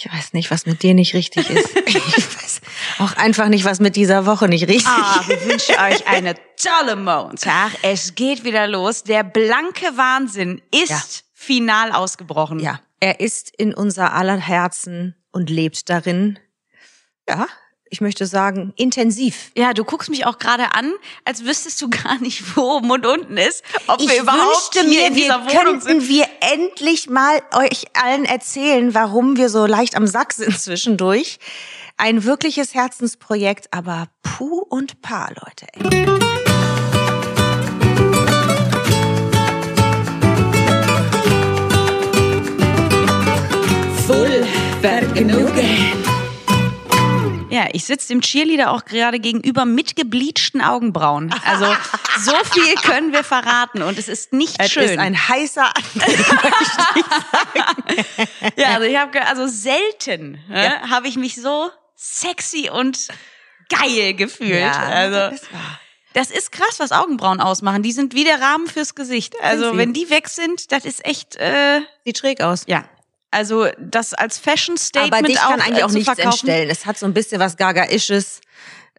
Ich weiß nicht, was mit dir nicht richtig ist. ich weiß auch einfach nicht, was mit dieser Woche nicht richtig Ah, ist. wir wünschen euch eine tolle Montag. Es geht wieder los. Der blanke Wahnsinn ist Ja. final ausgebrochen. Ja, er ist in unser aller Herzen und lebt darin. Ja, ich möchte sagen, intensiv. Ja, du guckst mich auch gerade an, als wüsstest du gar nicht, wo oben und unten ist. Ob ich wir überhaupt wünschte mir, wir könnten sind. wir endlich mal euch allen erzählen, warum wir so leicht am Sack sind zwischendurch. Ein wirkliches Herzensprojekt, aber puh und paar, Leute. Ey. Ja, ich sitze dem Cheerleader auch gerade gegenüber mit gebleachten Augenbrauen. Also so viel können wir verraten und es ist nicht Es schön. ist ein heißer ja, also ich habe also selten ne, habe ich mich so sexy und geil gefühlt. also das ist wahr. Das ist krass, was Augenbrauen ausmachen. Die sind wie der Rahmen fürs Gesicht. Also wenn die weg sind, das ist echt, äh, Sieht schräg aus. ja. Also das als Fashion Statement Aber dich kann auch, eigentlich äh, auch nichts verkaufen. entstellen. Es hat so ein bisschen was Gagaisches.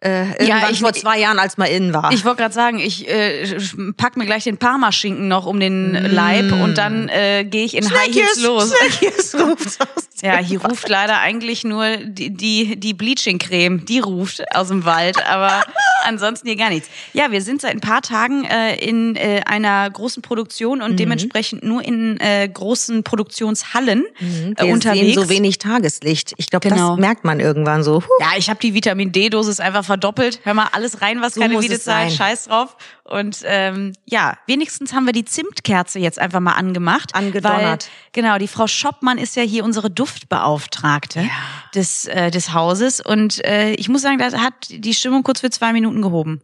Äh, irgendwann ich- vor zwei Jahren, als man innen war. Ich wollte gerade sagen, ich äh, pack mir gleich den Parmaschinken noch um den Leib und dann äh, gehe ich in High Heels los. Snackies ruft's aus Ja, hier ruft leider eigentlich nur die, die, die Bleaching-Creme, die ruft aus dem Wald, aber ansonsten hier gar nichts. Ja, wir sind seit ein paar Tagen äh, in äh, einer großen Produktion Mhm. und dementsprechend nur in äh, großen Produktionshallen äh, Mhm. Wir unterwegs. sehen so wenig Tageslicht. Ich glaube, Genau. das merkt man irgendwann so. Huh. Ja, ich habe die Vitamin D-Dosis einfach verdoppelt. Hör mal, alles rein, was So keine zahlt, sein. scheiß drauf. Und ähm, ja, wenigstens haben wir die Zimtkerze jetzt einfach mal angemacht. Angedonnert. Weil, genau, die Frau Schoppmann ist ja hier unsere Duftbeauftragte des, äh, des Hauses. Und äh, ich muss sagen, da hat die Stimmung kurz für zwei Minuten gehoben.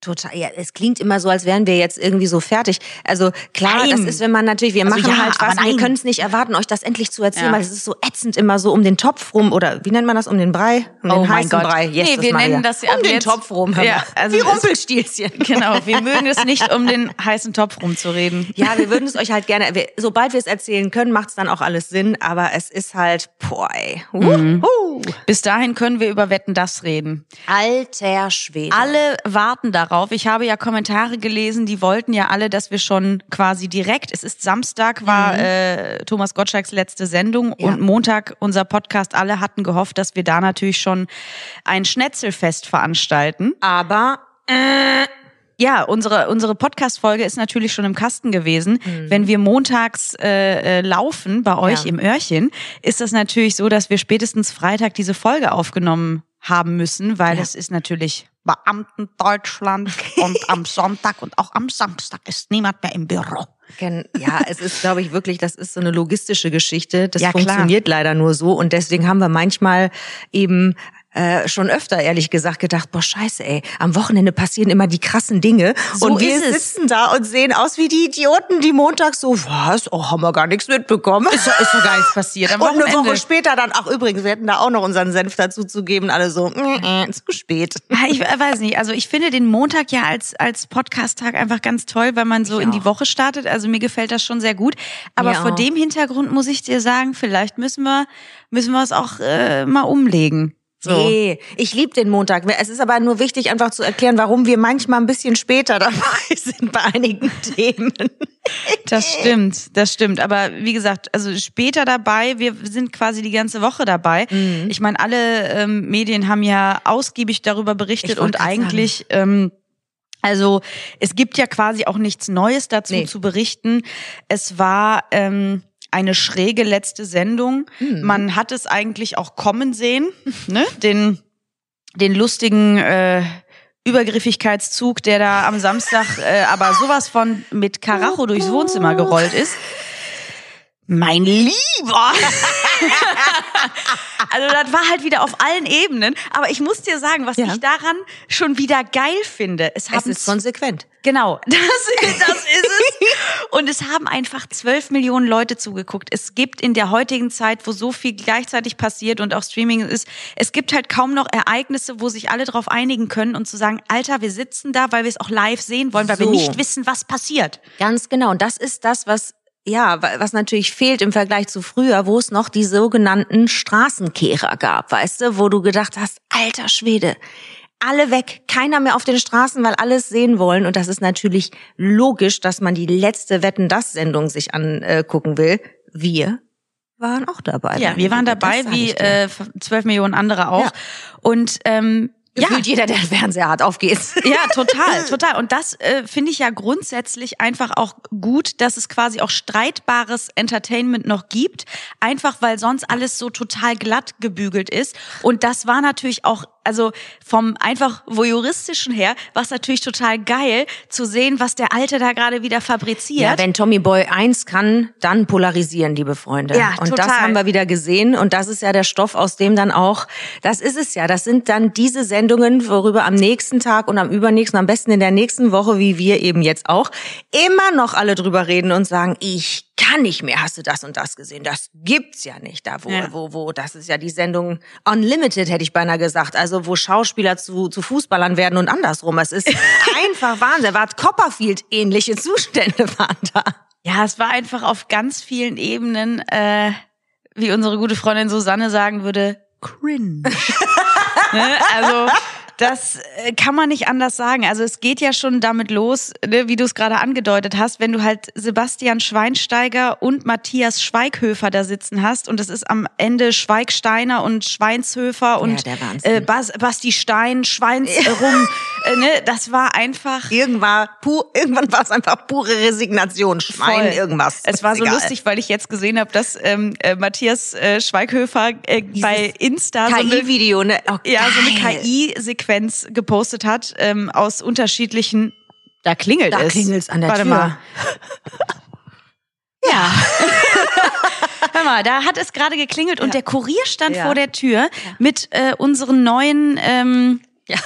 Total. Ja, es klingt immer so, als wären wir jetzt irgendwie so fertig. Also klar, Nein. das ist, wenn man natürlich, wir Also machen ja, halt was, wir können es nicht erwarten, euch das endlich zu erzählen, Ja. weil es ist so ätzend immer so um den Topf rum oder wie nennt man das, um den Brei? Um den heißen Brei. Oh nee, wir Maria. nennen das ja um den jetzt- Topf rum. Ja, also wie Rumpelstilzchen. Genau, wir mögen es nicht, um den heißen Topf rumzureden. Ja, wir würden es euch halt gerne, wir, sobald wir es erzählen können, macht es dann auch alles Sinn, aber es ist halt, boah, ey. Mhm. Bis dahin können wir über Wetten das reden. Alter Schwede. Alle warten darauf. Ich habe ja Kommentare gelesen, die wollten ja alle, dass wir schon quasi direkt, es ist Samstag, war äh, Thomas Gottschalks letzte Sendung Ja. und Montag unser Podcast. Alle hatten gehofft, dass wir da natürlich schon ein Schnetzelfest veranstalten. aber äh, Ja, unsere, unsere Podcast-Folge ist natürlich schon im Kasten gewesen. Wenn wir montags äh, äh, laufen bei euch Ja. im Öhrchen, ist das natürlich so, dass wir spätestens Freitag diese Folge aufgenommen haben müssen, weil Ja. es ist natürlich Beamten-Deutschland und am Sonntag und auch am Samstag ist niemand mehr im Büro. Ja, es ist, glaube ich, wirklich, das ist so eine logistische Geschichte. Das Ja, funktioniert leider nur so. Und deswegen haben wir manchmal eben äh, schon öfter, ehrlich gesagt, gedacht, boah, scheiße, ey, am Wochenende passieren immer die krassen Dinge. So und wir es. sitzen da und sehen aus wie die Idioten, die montags so, was? Oh, haben wir gar nichts mitbekommen. Ist ist doch gar nichts passiert. Am und eine. Woche später dann, ach übrigens, wir hätten da auch noch unseren Senf dazu zu geben, alle so, mm, mm, zu spät. Ah, Ich weiß nicht, also ich finde den Montag ja als, als Podcast-Tag einfach ganz toll, weil man so Ich in die auch. Woche startet. Also mir gefällt das schon sehr gut. Aber Mir vor dem Hintergrund muss ich dir sagen, vielleicht müssen wir, müssen wir es auch äh, mal umlegen. So. Nee, ich liebe den Montag. Es ist aber nur wichtig, einfach zu erklären, warum wir manchmal ein bisschen später dabei sind bei einigen Themen. Das stimmt, das stimmt. Aber wie gesagt, also später dabei, wir sind quasi die ganze Woche dabei. Mhm. Ich meine, alle ähm, Medien haben ja ausgiebig darüber berichtet und eigentlich, ähm, also es gibt ja quasi auch nichts Neues dazu Nee. zu berichten. Es war ähm, eine schräge letzte Sendung. Mhm. Man hat es eigentlich auch kommen sehen, ne? Den, den lustigen äh, Übergriffigkeitszug, der da am Samstag äh, aber sowas von mit Karacho durchs Wohnzimmer gerollt ist. Mein Lieber! also das war halt wieder auf allen Ebenen. Aber ich muss dir sagen, was Ja. ich daran schon wieder geil finde. Es, Es ist konsequent. Genau, das, ist- das ist es. Und es haben einfach zwölf Millionen Leute zugeguckt. Es gibt in der heutigen Zeit, wo so viel gleichzeitig passiert und auch Streaming ist, es gibt halt kaum noch Ereignisse, wo sich alle darauf einigen können und zu sagen, Alter, wir sitzen da, weil wir es auch live sehen wollen, weil wir So. nicht wissen, was passiert. Ganz genau. Und das ist das, was ja, wa- was natürlich fehlt im Vergleich zu früher, wo es noch die sogenannten Straßenkehrer gab, weißt du, wo du gedacht hast, alter Schwede, alle weg, keiner mehr auf den Straßen, weil alles sehen wollen. Und das ist natürlich logisch, dass man die letzte Wetten das Sendung sich angucken will. Wir waren auch dabei. Ja, wir waren dabei, wie äh, zwölf Millionen andere auch. Ja. Und ähm, ja, Gefühlt jeder, der einen Fernseher hat, auf geht's. Ja, total, total. Und das äh, finde ich ja grundsätzlich einfach auch gut, dass es quasi auch streitbares Entertainment noch gibt, einfach weil sonst alles so total glatt gebügelt ist. Und das war natürlich auch, also vom einfach voyeuristischen her, war es natürlich total geil zu sehen, was der Alte da gerade wieder fabriziert. Ja, wenn Tommy Boy eins kann, dann polarisieren, liebe Freunde. Ja, und das total. haben wir wieder gesehen. Und das ist ja der Stoff, aus dem dann auch, das ist es ja. Das sind dann diese Sendungen, worüber am nächsten Tag und am übernächsten, am besten in der nächsten Woche, wie wir eben jetzt auch, immer noch alle drüber reden und sagen, ich kann nicht mehr, hast du das und das gesehen? Das gibt's ja nicht. Da, wo, Ja. wo, wo, das ist ja die Sendung Unlimited, hätte ich beinahe gesagt. Also, wo Schauspieler zu, zu Fußballern werden und andersrum. Es ist einfach Wahnsinn. War Copperfield ähnliche Zustände waren da. Ja, es war einfach auf ganz vielen Ebenen, äh, wie unsere gute Freundin Susanne sagen würde, cringe. ne? Also das äh, kann man nicht anders sagen. Also es geht ja schon damit los, ne, wie du es gerade angedeutet hast, wenn du halt Sebastian Schweinsteiger und Matthias Schweighöfer da sitzen hast und es ist am Ende Schweigsteiner und Schweinshöfer und Wahnsinn. äh, Bas, Basti Stein, Schweins rum. Äh, ne? Das war einfach Irgendwann, pu irgendwann war es einfach pure Resignation. Schwein, Voll. irgendwas. Es war so Egal. lustig, weil ich jetzt gesehen habe, dass ähm, äh, Matthias äh, Schweighöfer äh, bei Insta so eine, KI-Video, ne? Oh, ja, so eine. KI-Sequenz gepostet hat ähm, aus unterschiedlichen. Da klingelt Da es. klingelt's an der Warte Tür. mal. Ja. Hör mal, da hat es gerade geklingelt und der Kurier stand Ja. vor der Tür mit äh, unseren neuen. Ähm, Ja,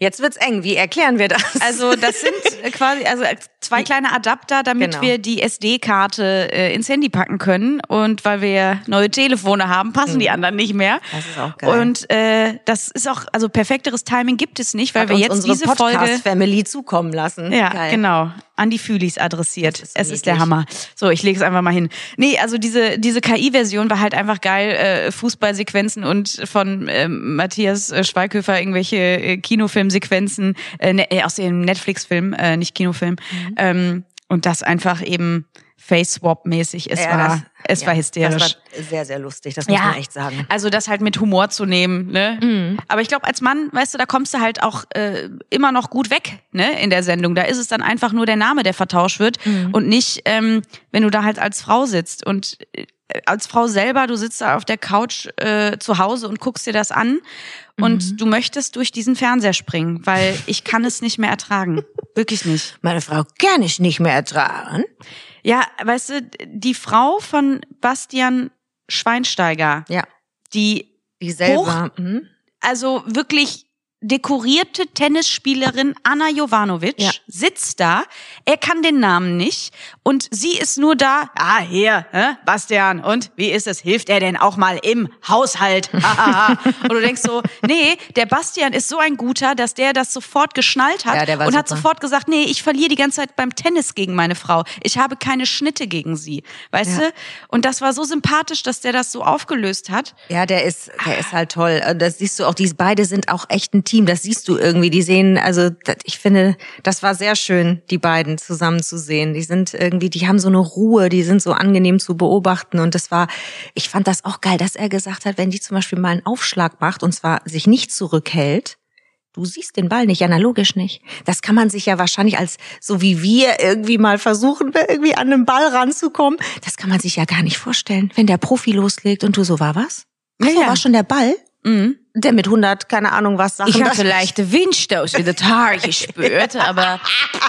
jetzt wird's eng. Wie erklären wir das? Also das sind äh, quasi also zwei kleine Adapter, damit Genau. wir die SD-Karte äh, ins Handy packen können. Und weil wir neue Telefone haben, passen die anderen nicht mehr. Mhm. Das ist auch geil. Und äh, das ist auch, also perfekteres Timing gibt es nicht, weil Hat wir jetzt unsere diese Folge Podcast-Family zukommen lassen. ja, Geil. genau. An die Fühlis adressiert. ist es ist der. Hammer. So, ich lege es einfach mal hin. Nee, also diese, diese KI-Version war halt einfach geil. Äh, Fußballsequenzen und von ähm, Matthias äh, Schweighöfer irgendwelche äh, Kinofilmsequenzen äh, ne, äh, aus dem Netflix-Film, äh, nicht Kinofilm. Mhm. Ähm, und das einfach eben Face-Swap-mäßig. Es, Ja, war, das- es ja, war hysterisch. Das war sehr, sehr lustig, das muss man echt sagen. Also das halt mit Humor zu nehmen, ne? Mhm. Aber ich glaube, als Mann, weißt du, da kommst du halt auch äh, immer noch gut weg, ne? In der Sendung. Da ist es dann einfach nur der Name, der vertauscht wird Mhm. und nicht, ähm, wenn du da halt als Frau sitzt und äh, als Frau selber, du sitzt da auf der Couch äh, zu Hause und guckst dir das an und Mhm. du möchtest durch diesen Fernseher springen, weil ich kann es nicht mehr ertragen. Wirklich nicht. Meine Frau kann ich nicht mehr ertragen. Ja, weißt du, die Frau von Bastian Schweinsteiger, Ja, die die selber. Hoch- Mhm. also wirklich dekorierte Tennisspielerin Anna Jovanovic Ja. sitzt da. Er kann den Namen nicht und sie ist nur da. Ah, hier, hä? Bastian. Und wie ist es? Hilft er denn auch mal im Haushalt? und du denkst so, nee, der Bastian ist so ein guter, dass der das sofort geschnallt hat Ja, der und hat super. sofort gesagt, nee, ich verliere die ganze Zeit beim Tennis gegen meine Frau. Ich habe keine Schnitte gegen sie. Weißt Ja. du? Und das war so sympathisch, dass der das so aufgelöst hat. Ja, der ist, der ist halt toll. Und Das siehst du auch, die beide sind auch echt ein Team. Das siehst du irgendwie. Die sehen, also ich finde, das war sehr schön, die beiden zusammen zu sehen. Die sind irgendwie, die haben so eine Ruhe, die sind so angenehm zu beobachten. Und das war, ich fand das auch geil, dass er gesagt hat, wenn die zum Beispiel mal einen Aufschlag macht und zwar sich nicht zurückhält, Du siehst den Ball nicht, analogisch nicht. Das kann man sich ja wahrscheinlich als, so wie wir irgendwie mal versuchen, irgendwie an den Ball ranzukommen. Das kann man sich ja gar nicht vorstellen, wenn der Profi loslegt und du so, war was? Ach so, Ja, ja. war schon der Ball? Mhm. Der mit 100, keine Ahnung was Sachen. Ich hatte leichte Windstoß in das Haar gespürt, aber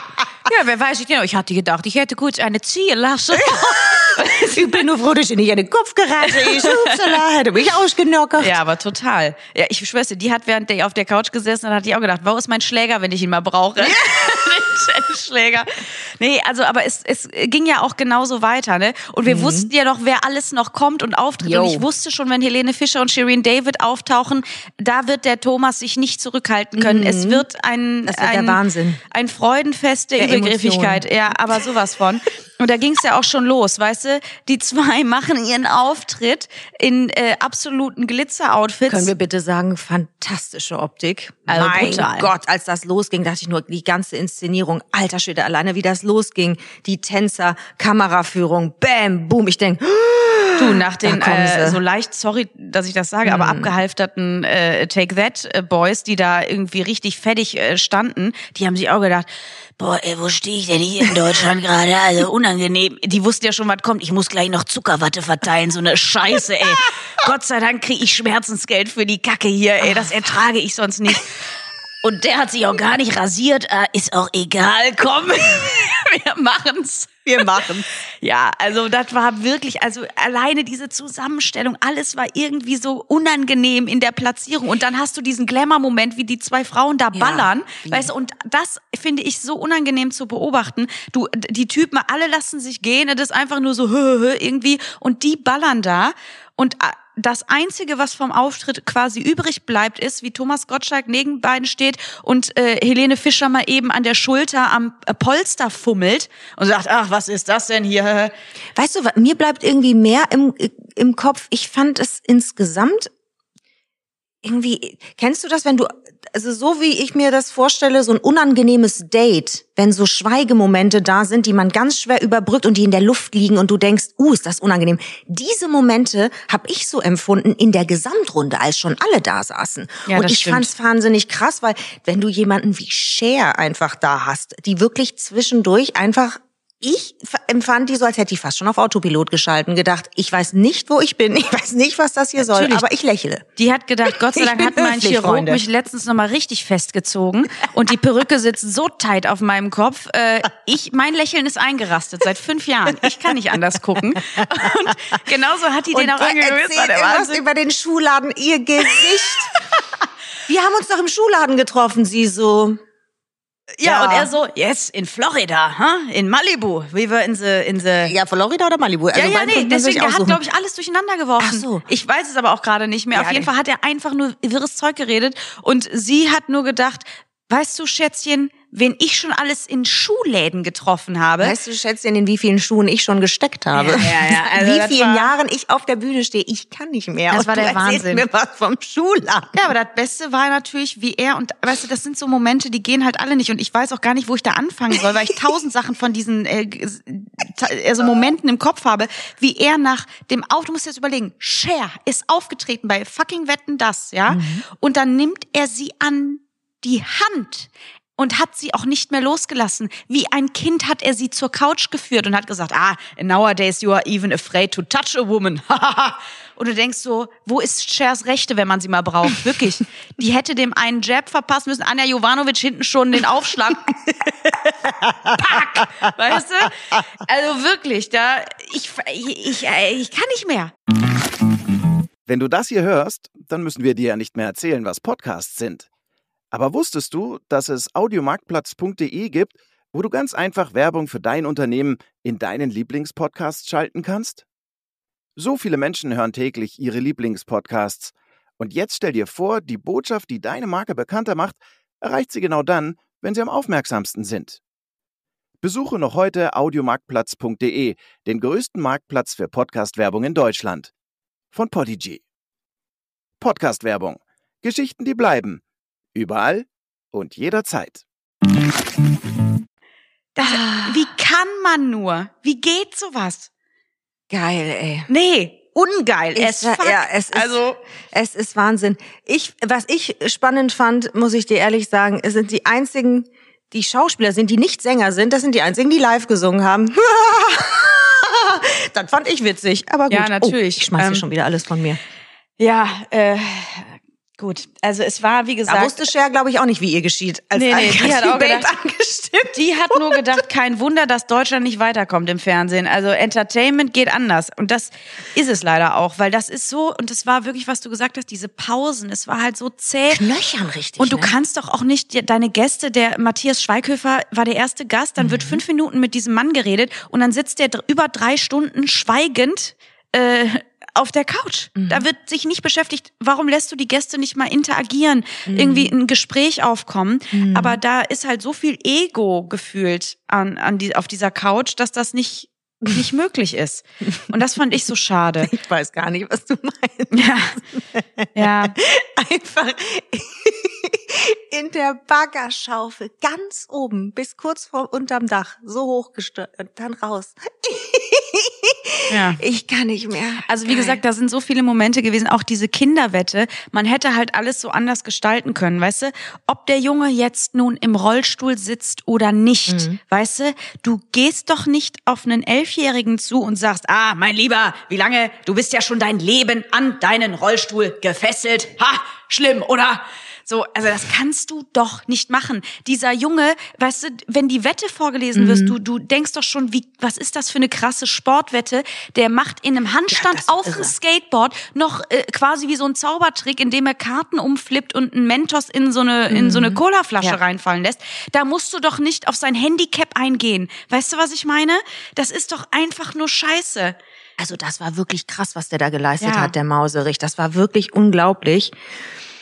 ja, wer weiß ich genau. Ich hatte gedacht, ich hätte kurz eine ziehen lassen. Ich bin nur froh, dass ich nicht in den Kopf gerate. Ich upsala, hätte mich ausgenockert. Ja, aber total. Ja, ich schwör's dir, die hat während der auf der Couch gesessen und hat die auch gedacht, wo ist mein Schläger, wenn ich ihn mal brauche? Den Schläger. Nee, also, aber es, es ging ja auch genauso weiter, ne? Und wir wussten ja noch, wer alles noch kommt und auftritt. Jo. Und ich wusste schon, wenn Helene Fischer und Shireen David auftauchen, da wird der Thomas sich nicht zurückhalten können. Es wird ein, Das wird der ein, Wahnsinn. ein Freudenfest der, Der Übergriffigkeit. Ja, aber sowas von. Und da ging es ja auch schon los, weißt du? Die zwei machen ihren Auftritt in äh, absoluten Glitzer-Outfits. Können wir bitte sagen, fantastische Optik. Also mein brutal. Gott, als das losging, dachte ich nur, die ganze Inszenierung, alter Schwede, alleine wie das losging, die Tänzer, Kameraführung, bam, boom, ich denk, Du, nach den äh, so leicht, sorry, dass ich das sage, aber abgehalfterten äh, Take That äh, Boys, die da irgendwie richtig fettig äh, standen, die haben sich auch gedacht, boah, ey, wo stehe ich denn hier in Deutschland gerade? Also unangenehm. Die wussten ja schon, was kommt. Ich muss gleich noch Zuckerwatte verteilen, so eine Scheiße, ey. Gott sei Dank kriege ich Schmerzensgeld für die Kacke hier, ey. Das ertrage ich sonst nicht. Und der hat sich auch gar nicht rasiert. Äh, ist auch egal, komm, wir machen's. wir machen. Ja, also das war wirklich, also alleine diese Zusammenstellung, alles war irgendwie so unangenehm in der Platzierung. Und dann hast du diesen Glamour-Moment, wie die zwei Frauen da ballern. Weißt du, und das finde ich so unangenehm zu beobachten. Du, die Typen, alle lassen sich gehen, das ist einfach nur so irgendwie. Und die ballern da. Und äh, das Einzige, was vom Auftritt quasi übrig bleibt, ist, wie Thomas Gottschalk neben beiden steht und äh, Helene Fischer mal eben an der Schulter am äh, Polster fummelt und sagt, ach, was ist das denn hier? Weißt du, mir bleibt irgendwie mehr im, im Kopf. Ich fand es insgesamt irgendwie, kennst du das, wenn du, also so wie ich mir das vorstelle, so ein unangenehmes Date, wenn so Schweigemomente da sind, die man ganz schwer überbrückt und die in der Luft liegen und du denkst, uh, ist das unangenehm. Diese Momente habe ich so empfunden in der Gesamtrunde, als schon alle da saßen. Ja, und ich stimmt. fand's wahnsinnig krass, weil wenn du jemanden wie Cher einfach da hast, die wirklich zwischendurch einfach ich empfand die so, als hätte die fast schon auf Autopilot geschalten, gedacht, ich weiß nicht, wo ich bin, ich weiß nicht, was das hier soll, Natürlich. aber ich lächle. Die hat gedacht, Gott sei Ich Dank hat mein Chirurg Freunde. mich letztens nochmal richtig festgezogen und die Perücke sitzt so tight auf meinem Kopf. Äh, ich, mein Lächeln ist eingerastet seit fünf Jahren. Ich kann nicht anders gucken. Und genauso hat die den auch war erzählt über den Schuhladen, ihr Gesicht. Wir haben uns doch im Schuhladen getroffen, sie so. Ja, Ja. und er so, yes, in Florida, huh? in Malibu. We were in the, in the Ja, Florida oder Malibu? Also ja, ja, nee, deswegen, der hat, glaube ich, alles durcheinander geworfen. Ach so. Ich weiß es aber auch gerade nicht mehr. Ja, Auf jeden nee. Fall hat er einfach nur wirres Zeug geredet und sie hat nur gedacht, weißt du, Schätzchen, wen ich schon alles in Schuhläden getroffen habe. Weißt du, Schätzchen, in wie vielen Schuhen ich schon gesteckt habe? Ja, ja, ja. Also wie vielen Jahren ich auf der Bühne stehe, ich kann nicht mehr. Das Und war der Wahnsinn. mir was vom Schuhladen. Ja, aber das Beste war natürlich, wie er und weißt du, das sind so Momente, die gehen halt alle nicht und ich weiß auch gar nicht, wo ich da anfangen soll, weil ich tausend Sachen von diesen äh, also Momenten im Kopf habe, wie er nach dem Auf, du musst jetzt überlegen, Cher ist aufgetreten bei fucking Wetten das, ja, und dann nimmt er sie an die Hand und hat sie auch nicht mehr losgelassen. Wie ein Kind hat er sie zur Couch geführt und hat gesagt, ah, nowadays you are even afraid to touch a woman. und du denkst so, wo ist Chers Rechte, wenn man sie mal braucht? Wirklich. Die hätte dem einen Jab verpassen müssen. Anja Jovanovic hinten schon den Aufschlag. Pack! Weißt du? Also wirklich, da, ich, ich, ich, ich kann nicht mehr. Wenn du das hier hörst, dann müssen wir dir ja nicht mehr erzählen, was Podcasts sind. Aber wusstest du, dass es audiomarktplatz.de gibt, wo du ganz einfach Werbung für dein Unternehmen in deinen Lieblingspodcasts schalten kannst? So viele Menschen hören täglich ihre Lieblingspodcasts. Und jetzt stell dir vor, die Botschaft, die deine Marke bekannter macht, erreicht sie genau dann, wenn sie am aufmerksamsten sind. Besuche noch heute audiomarktplatz.de, den größten Marktplatz für Podcast-Werbung in Deutschland. Von Podigy. Podcast-Werbung. Geschichten, die bleiben. Überall und jederzeit. Das, Wie kann man nur? Wie geht sowas? Geil, ey. Nee, ungeil. Es, fuck. ja, es ist, also, es ist Wahnsinn. Ich, was ich spannend fand, muss ich dir ehrlich sagen, es sind die einzigen, die Schauspieler sind, die nicht Sänger sind, das sind die einzigen, die live gesungen haben. das fand ich witzig, aber gut. Ja, natürlich. Oh, ich schmeiß hier Ähm, schon wieder alles von mir. ja, äh, Gut, also es war, wie gesagt. Da wusste Cher, glaube ich, auch nicht, wie ihr geschieht. Als Nee, nee, die hat auch gedacht- angestimmt. Die hat nur gedacht, kein Wunder, dass Deutschland nicht weiterkommt im Fernsehen. Also Entertainment geht anders. Und das ist es leider auch, weil das ist so, und das war wirklich, was du gesagt hast, diese Pausen, es war halt so zäh. Knöchern richtig. Und du ne? kannst doch auch nicht deine Gäste, der Matthias Schweighöfer war der erste Gast, dann wird Mhm. fünf Minuten mit diesem Mann geredet und dann sitzt der über drei Stunden schweigend äh, auf der Couch. Mhm. Da wird sich nicht beschäftigt, warum lässt du die Gäste nicht mal interagieren, Mhm. irgendwie ein Gespräch aufkommen. Aber da ist halt so viel Ego gefühlt an, an die, auf dieser Couch, dass das nicht, nicht möglich ist. Und das fand ich so schade. Ich weiß gar nicht, was du meinst. Ja. Ja. Einfach in der Baggerschaufel ganz oben bis kurz vor unterm Dach so hochgestört und dann raus. Ja. Ich kann nicht mehr. Also wie Geil. gesagt, da sind so viele Momente gewesen, auch diese Kinderwette. Man hätte halt alles so anders gestalten können, weißt du? Ob der Junge jetzt nun im Rollstuhl sitzt oder nicht, weißt du? Du gehst doch nicht auf einen Elfjährigen zu und sagst, ah, mein Lieber, wie lange? Du bist ja schon dein Leben an deinen Rollstuhl gefesselt. Ha, schlimm, oder? So, also das kannst du doch nicht machen. Dieser Junge, weißt du, wenn die Wette vorgelesen wirst, du, du denkst doch schon, wie, was ist das für eine krasse Sportwette? Der macht in einem Handstand ist auf dem Skateboard noch äh, quasi wie so ein Zaubertrick, indem er Karten umflippt und einen Mentos in so eine, in so eine Colaflasche Ja. reinfallen lässt. Da musst du doch nicht auf sein Handicap eingehen. Weißt du, was ich meine? Das ist doch einfach nur Scheiße. Also das war wirklich krass, was der da geleistet Ja. hat, der Mauserich. Das war wirklich unglaublich.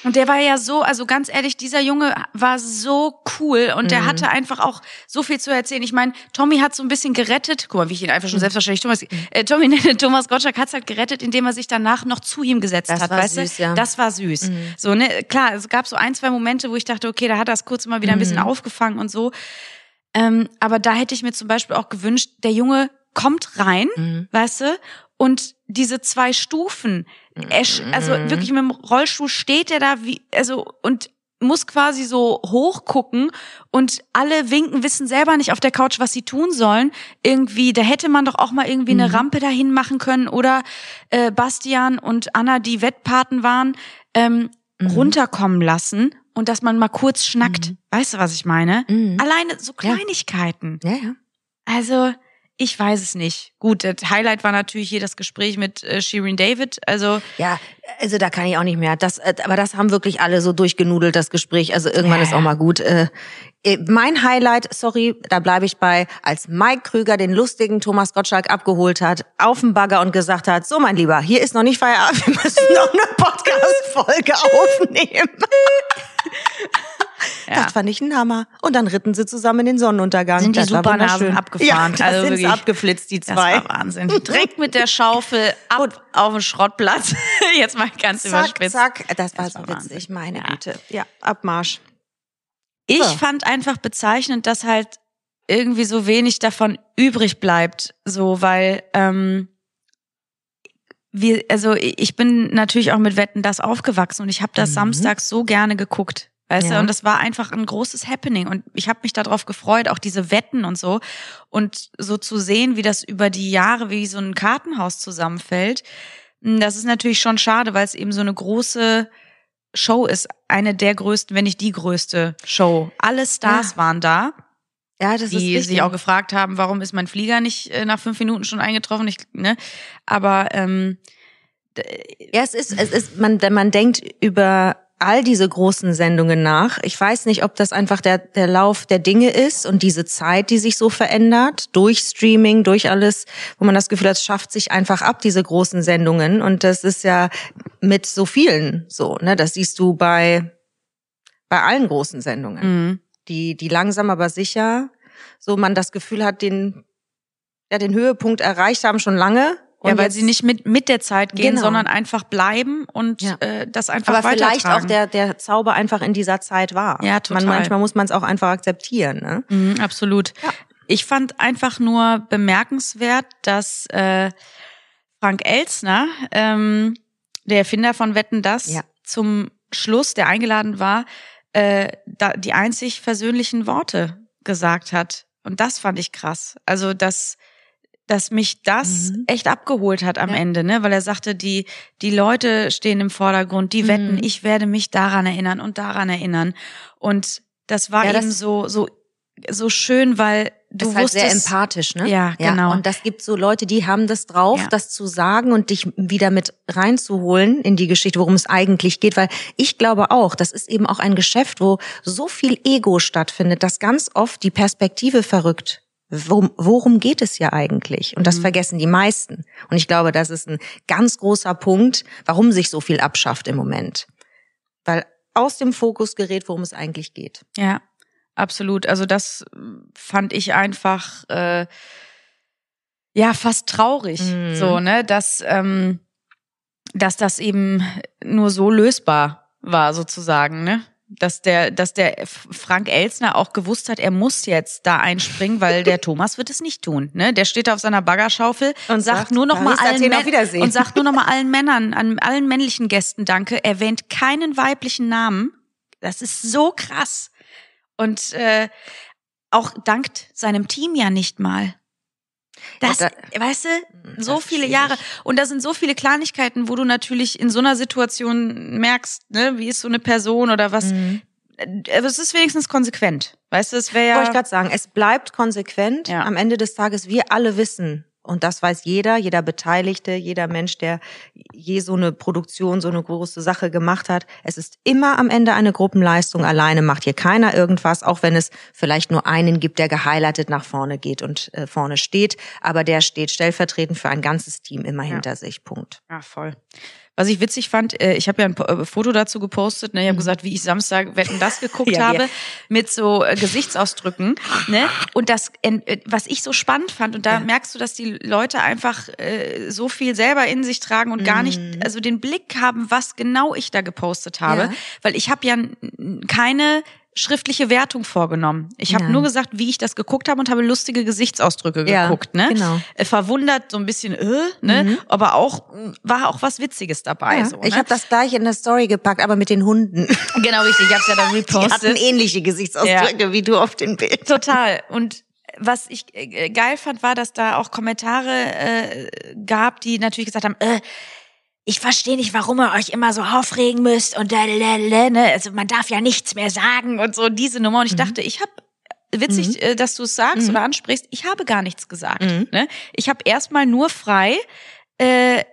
Und der war ja so, also ganz ehrlich, dieser Junge war so cool und Mhm. der hatte einfach auch so viel zu erzählen. Ich meine, Tommy hat so ein bisschen gerettet. Guck mal, wie ich ihn einfach Mhm. schon selbstverständlich Thomas, äh, Tommy nenne, Thomas Gottschalk hat's halt gerettet, indem er sich danach noch zu ihm gesetzt Das hat, war weißt süß, du? ja. Mhm. Das war süß. So, ne, klar, es gab so ein, zwei Momente, wo ich dachte, okay, da hat er es kurz mal wieder ein Mhm. bisschen aufgefangen und so. Ähm, aber da hätte ich mir zum Beispiel auch gewünscht, der Junge kommt rein, Mhm. weißt du, und diese zwei Stufen, also Mhm. wirklich mit dem Rollstuhl steht er da wie, also und muss quasi so hochgucken und alle winken, wissen selber nicht auf der Couch, was sie tun sollen. Irgendwie, da hätte man doch auch mal irgendwie eine Mhm. Rampe dahin machen können oder äh, Bastian und Anna, die Wettpaten waren, ähm, Mhm. runterkommen lassen und dass man mal kurz schnackt. Weißt du, was ich meine? Mhm. Alleine so Ja. Kleinigkeiten. Ja, ja. Also, ich weiß es nicht. Gut, das Highlight war natürlich hier das Gespräch mit äh, Shirin David. Also, Ja, also da kann ich auch nicht mehr. Das, äh, aber das haben wirklich alle so durchgenudelt, das Gespräch. Also irgendwann Ja, ist auch mal gut. Äh, äh, mein Highlight, sorry, da bleibe ich bei, als Mike Krüger den lustigen Thomas Gottschalk abgeholt hat, auf dem Bagger und gesagt hat, so mein Lieber, hier ist noch nicht Feierabend, wir müssen noch eine Podcast-Folge aufnehmen. ja. Das fand ich ein Hammer. Und dann ritten sie zusammen in den Sonnenuntergang. Sind die das Supernasen abgefahren. Ja, Also wirklich. abgeflitzt, die Das zwei. war Wahnsinn. Direkt mit der Schaufel ab auf den Schrottplatz. Jetzt mal ganz Zack, überspitzt. zack. Das war Das so war witzig, meine Ja. Güte. Ja, Abmarsch. Ich Ja. fand einfach bezeichnend, dass halt irgendwie so wenig davon übrig bleibt, so weil ähm, wir, also ich bin natürlich auch mit Wetten das aufgewachsen und ich habe das Mhm. samstags so gerne geguckt. Weißt Ja. du, und das war einfach ein großes Happening und ich habe mich darauf gefreut, auch diese Wetten und so und so zu sehen, wie das über die Jahre wie so ein Kartenhaus zusammenfällt. m, Das ist natürlich schon schade, weil es eben so eine große Show ist, eine der größten, wenn nicht die größte Show. Alle Stars Ja. waren da, Ja, das ist die wichtig. sich auch gefragt haben, warum ist mein Flieger nicht äh, nach fünf Minuten schon eingetroffen? Ich, ne? Aber ähm, Ja, es ist, es ist, man, wenn man denkt über all diese großen Sendungen nach, ich weiß nicht, ob das einfach der, der Lauf der Dinge ist und diese Zeit, die sich so verändert, durch Streaming, durch alles, wo man das Gefühl hat, es schafft sich einfach ab, diese großen Sendungen. Und das ist ja mit so vielen so, ne? Das siehst du bei, bei allen großen Sendungen, mh. die, die langsam aber sicher, so man das Gefühl hat, den, ja, den Höhepunkt erreicht haben schon lange. Ja, Und weil jetzt- sie nicht mit mit der Zeit gehen, Genau. sondern einfach bleiben und Ja. äh, das einfach aber vielleicht auch der, der Zauber einfach in dieser Zeit war. Ja, total. Man, manchmal muss man es auch einfach akzeptieren. Ne? Mhm, absolut. Ja. Ich fand einfach nur bemerkenswert, dass äh, Frank Elzner, ähm, der Erfinder von Wetten das, Ja. zum Schluss, der eingeladen war, äh, da die einzig versöhnlichen Worte gesagt hat. Und das fand ich krass. Also, dass dass mich das Mhm. echt abgeholt hat am Ja. Ende, ne? Weil er sagte, die, die Leute stehen im Vordergrund, die wetten, Mhm. ich werde mich daran erinnern und daran erinnern. Und das war Ja, das- eben so, so, so schön, weil du das ist halt wusstest. sehr empathisch, ne? Ja, genau. und das gibt so Leute, die haben das drauf, Ja. das zu sagen und dich wieder mit reinzuholen in die Geschichte, worum es eigentlich geht, weil ich glaube auch, das ist eben auch ein Geschäft, wo so viel Ego stattfindet, dass ganz oft die Perspektive verrückt. Worum, worum geht es ja eigentlich? Und das Mhm. vergessen die meisten. Und ich glaube, das ist ein ganz großer Punkt, warum sich so viel abschafft im Moment. Weil aus dem Fokus gerät, worum es eigentlich geht. Ja, absolut. Also das äh, fand ich einfach äh, ja fast traurig, Mhm. so ne, dass ähm, dass das eben nur so lösbar war sozusagen, ne? Dass der, dass der Frank Elsner auch gewusst hat, er muss jetzt da einspringen, weil der Thomas wird es nicht tun. Ne? Der steht da auf seiner Baggerschaufel und sagt, sagt, nur noch mal allen und sagt nur noch mal allen Männern, an allen männlichen Gästen Danke. Erwähnt keinen weiblichen Namen. Das ist so krass. Und äh, auch dankt seinem Team ja nicht mal. Das, Ja, weißt du, das so viele schwierig. Jahre. Und da sind so viele Kleinigkeiten, wo du natürlich in so einer Situation merkst, ne, wie ist so eine Person oder was. Mhm. Äh, Aber es ist wenigstens konsequent. Weißt du, es wäre Wollte ich ja. gerade sagen, es bleibt konsequent. Ja. Am Ende des Tages, wir alle wissen, und das weiß jeder, jeder Beteiligte, jeder Mensch, der je so eine Produktion, so eine große Sache gemacht hat. Es ist immer am Ende eine Gruppenleistung. Alleine macht hier keiner irgendwas, auch wenn es vielleicht nur einen gibt, der gehighlightet nach vorne geht und äh, vorne steht. Aber der steht stellvertretend für ein ganzes Team immer hinter sich. Punkt. Ja, voll. Was ich witzig fand, äh, ich habe ja ein äh, Foto dazu gepostet, ne? ich habe gesagt, wie ich Samstag Wetten das geguckt Mhm. Ja, habe, ja. mit so äh, Gesichtsausdrücken. Ne? Und das, was ich so spannend fand, und da Ja. merkst du, dass die Leute einfach äh, so viel selber in sich tragen und gar nicht, Mhm. also den Blick haben, was genau ich da gepostet habe. Weil ich habe ja keine schriftliche Wertung vorgenommen. Ich habe nur gesagt, wie ich das geguckt habe und habe lustige Gesichtsausdrücke Ja, geguckt. Ne? genau. Äh, Verwundert, so ein bisschen, äh, ne? Mhm. aber auch mh, war auch was Witziges dabei. Ja, so, ich ne? habe das gleich in der Story gepackt, aber mit den Hunden. genau richtig, ich habe ja dann Die hatten repostet. ähnliche Gesichtsausdrücke wie du auf dem Bild. Total. Und was ich äh, geil fand, war, dass da auch Kommentare äh, gab, die natürlich gesagt haben, äh, ich verstehe nicht, warum ihr euch immer so aufregen müsst und lalalala, ne? also man darf ja nichts mehr sagen und so diese Nummer. Und ich dachte, ich habe witzig, äh, dass du es sagst Mhm. oder ansprichst. Ich habe gar nichts gesagt. Mhm. Ne? Ich habe erstmal nur frei äh,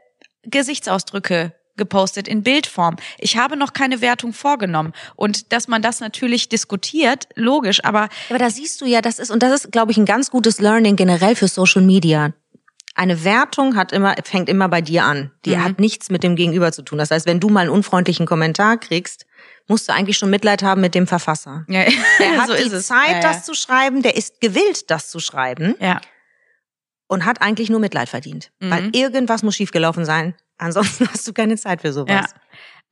Gesichtsausdrücke gepostet in Bildform. Ich habe noch keine Wertung vorgenommen. Und dass man das natürlich diskutiert, logisch, aber Aber da siehst du ja, das ist, und das ist, glaube ich, ein ganz gutes Learning generell für Social Media. Eine Wertung hat immer, fängt immer bei dir an. Die Mhm. hat nichts mit dem Gegenüber zu tun. Das heißt, wenn du mal einen unfreundlichen Kommentar kriegst, musst du eigentlich schon Mitleid haben mit dem Verfasser. ja, Der hat so die. Zeit, ja, das zu schreiben, der ist gewillt, das zu schreiben ja. und hat eigentlich nur Mitleid verdient. Mhm. Weil irgendwas muss schiefgelaufen sein. Ansonsten hast du keine Zeit für sowas. Ja.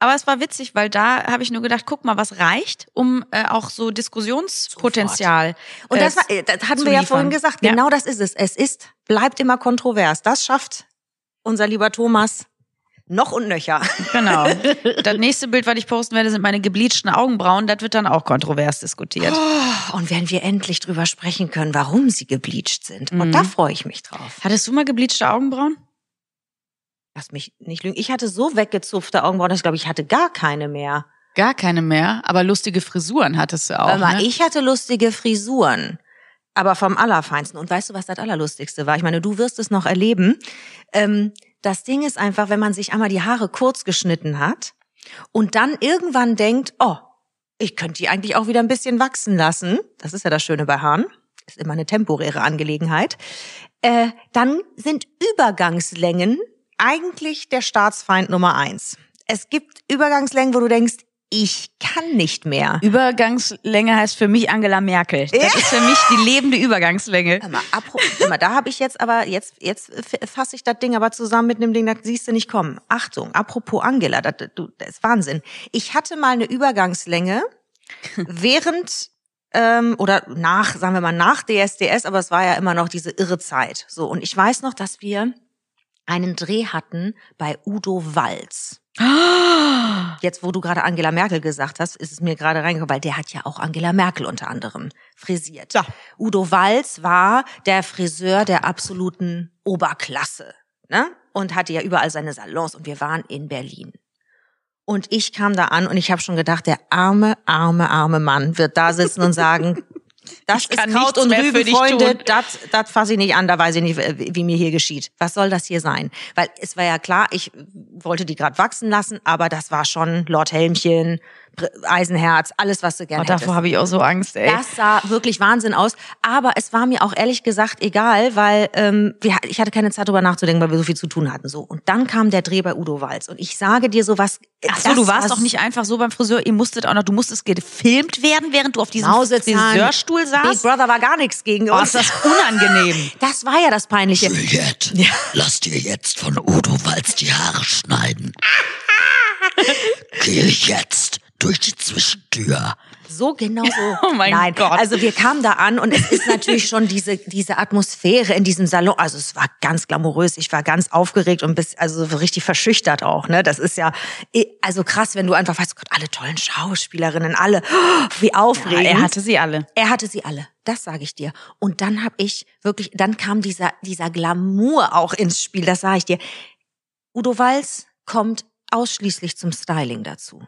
Aber es war witzig, weil da habe ich nur gedacht, guck mal, was reicht, um äh, auch so Diskussionspotenzial. Und äh, das, war, äh, das hatten wir ja liefern. vorhin gesagt. Ja. Genau das ist es. Es ist, bleibt immer kontrovers. Das schafft unser lieber Thomas noch und nöcher. Genau. das nächste Bild, was ich posten werde, sind meine gebleachten Augenbrauen. Das wird dann auch kontrovers diskutiert. Oh, und wenn wir endlich drüber sprechen können, warum sie gebleached sind. Und Mhm. da freue ich mich drauf. Hattest du mal gebleachte Augenbrauen? Lass mich nicht lügen. Ich hatte so weggezupfte Augenbrauen, dass ich glaube, ich hatte gar keine mehr. Gar keine mehr, aber lustige Frisuren hattest du auch. Mal, ne? ich hatte lustige Frisuren. Aber vom Allerfeinsten. Und weißt du, was das Allerlustigste war? Ich meine, du wirst es noch erleben. Ähm, das Ding ist einfach, wenn man sich einmal die Haare kurz geschnitten hat und dann irgendwann denkt, oh, ich könnte die eigentlich auch wieder ein bisschen wachsen lassen. Das ist ja das Schöne bei Haaren. Ist immer eine temporäre Angelegenheit. Äh, dann sind Übergangslängen eigentlich der Staatsfeind Nummer eins. Es gibt Übergangslängen, wo du denkst, ich kann nicht mehr. Übergangslänge heißt für mich Angela Merkel. Das ist für mich die lebende Übergangslänge. Hör mal, apro- hör mal, da habe ich jetzt aber, jetzt, jetzt fasse ich das Ding aber zusammen mit einem Ding, das siehst du nicht kommen. Achtung, apropos Angela, das, das ist Wahnsinn. Ich hatte mal eine Übergangslänge während ähm, oder nach, sagen wir mal, nach DSDS, aber es war ja immer noch diese irre Zeit. So, und ich weiß noch, dass wir einen Dreh hatten bei Udo Walz. Jetzt, wo du gerade Angela Merkel gesagt hast, ist es mir gerade reingekommen, weil der hat ja auch Angela Merkel unter anderem frisiert. Ja. Udo Walz war der Friseur der absoluten Oberklasse, ne? Und hatte ja überall seine Salons und wir waren in Berlin. Und ich kam da an und ich habe schon gedacht, der arme, arme, arme Mann wird da sitzen und sagen, das Ich ist Kraut und Rüben, Freunde, das, das fasse ich nicht an, da weiß ich nicht, wie wie mir hier geschieht. Was soll das hier sein? Weil es war ja klar, ich wollte die gerade wachsen lassen, aber das war schon Lord Helmchen, Eisenherz, alles, was du gerne Oh, davor hättest. habe ich auch so Angst, ey. Das sah wirklich Wahnsinn aus. Aber es war mir auch ehrlich gesagt egal, weil ähm, wir, ich hatte keine Zeit darüber nachzudenken, weil wir so viel zu tun hatten. So Und dann kam der Dreh bei Udo Walz. Und ich sage dir sowas. Ach so, du warst war doch nicht einfach so beim Friseur. Ihr musstet auch noch, du musstest gefilmt werden, während du auf diesem. Friseurstuhl Big saßt. Brother war gar nichts gegen Oh, uns. ist das unangenehm. Das war ja das Peinliche. Juliette, lass dir jetzt von Udo Walz die Haare schneiden. Gehe jetzt durch die Zwischentür. So genau so. Oh mein Nein, Gott. Also wir kamen da an und es ist natürlich schon diese, diese Atmosphäre in diesem Salon. Also es war ganz glamourös. Ich war ganz aufgeregt und bis, also so richtig verschüchtert auch. Ne, Das ist ja eh, also krass, wenn du einfach weißt, Gott, alle tollen Schauspielerinnen, alle, oh, wie aufregend. er hatte sie alle. Er hatte sie alle, das sage ich dir. Und dann habe ich wirklich, dann kam dieser, dieser Glamour auch ins Spiel, das sage ich dir. Udo Walz kommt ausschließlich zum Styling dazu.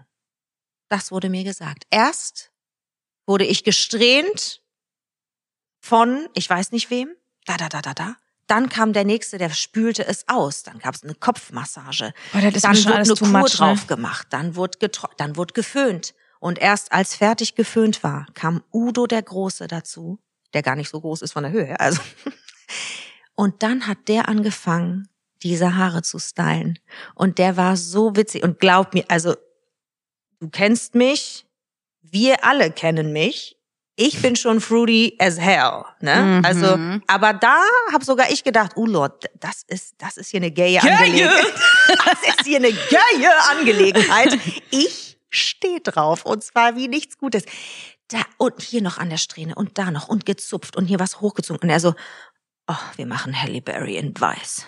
Das wurde mir gesagt. Erst wurde ich gesträhnt von, ich weiß nicht wem, da, da, da, da, da. Dann kam der nächste, der spülte es aus. Dann gab es eine Kopfmassage. Boah, dann wurde eine Kur much, ne? drauf gemacht. Dann wurde dann wurde geföhnt. Und erst als fertig geföhnt war, kam Udo der Große dazu, der gar nicht so groß ist von der Höhe. Also. Und dann hat der angefangen, diese Haare zu stylen. Und der war so witzig. Und glaub mir, also du kennst mich, wir alle kennen mich. Ich bin schon fruity as hell, ne? Mhm. Also, aber da habe sogar ich gedacht, oh Lord, das ist, das ist hier eine gaye Angelegenheit. Das ist hier eine gaye Angelegenheit. Ich stehe drauf und zwar wie nichts Gutes. Da und hier noch an der Strähne und da noch und gezupft und hier was hochgezogen und er so, oh, wir machen Halle Berry in weiß.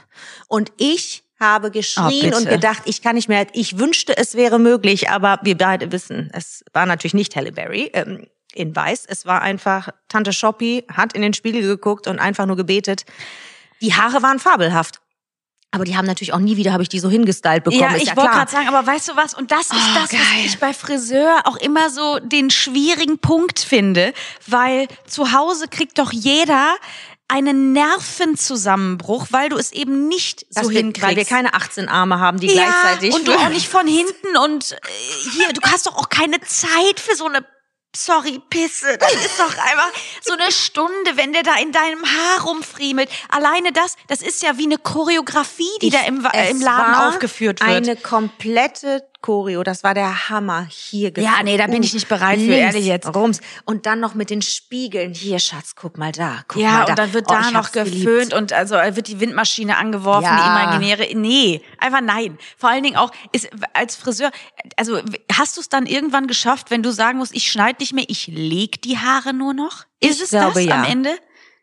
Und ich habe geschrien Oh, und gedacht, ich kann nicht mehr. Ich wünschte, es wäre möglich, aber wir beide wissen, es war natürlich nicht Halle Berry ähm, in weiß. Es war einfach, Tante Shoppy hat in den Spiegel geguckt und einfach nur gebetet. Die Haare waren fabelhaft. Aber die haben natürlich auch nie wieder, habe ich die so hingestylt bekommen. Ja, ich ja wollte gerade sagen, aber weißt du was? Und das ist Oh, das, was geil. ich bei Friseur auch immer so den schwierigen Punkt finde, weil zu Hause kriegt doch jeder einen Nervenzusammenbruch, weil du es eben nicht Dass so wir, hinkriegst. weil wir keine 18 Arme haben, die ja, gleichzeitig. und du auch nicht von hinten und äh, hier, du hast doch auch keine Zeit für so eine Sorry, Pisse. Das ist doch einfach so eine Stunde, wenn der da in deinem Haar rumfriemelt. Alleine das, das ist ja wie eine Choreografie, die da im, äh, im Laden aufgeführt wird. Eine komplette Choreo, das war der Hammer. Hier Ja, nee, da bin ich nicht bereit für, ehrlich jetzt. Rums. Und dann noch mit den Spiegeln. Hier, Schatz, guck mal da. Guck Ja, mal da. und dann wird Oh, da noch hab's geliebt. geföhnt und also äh, wird die Windmaschine angeworfen, Ja. die imaginäre. Nee, einfach nein. Vor allen Dingen auch ist als Friseur, also hast du es dann irgendwann geschafft, wenn du sagen musst, ich schneide nicht mehr, ich leg die Haare nur noch? Ist Ich es glaube, das ja. am Ende?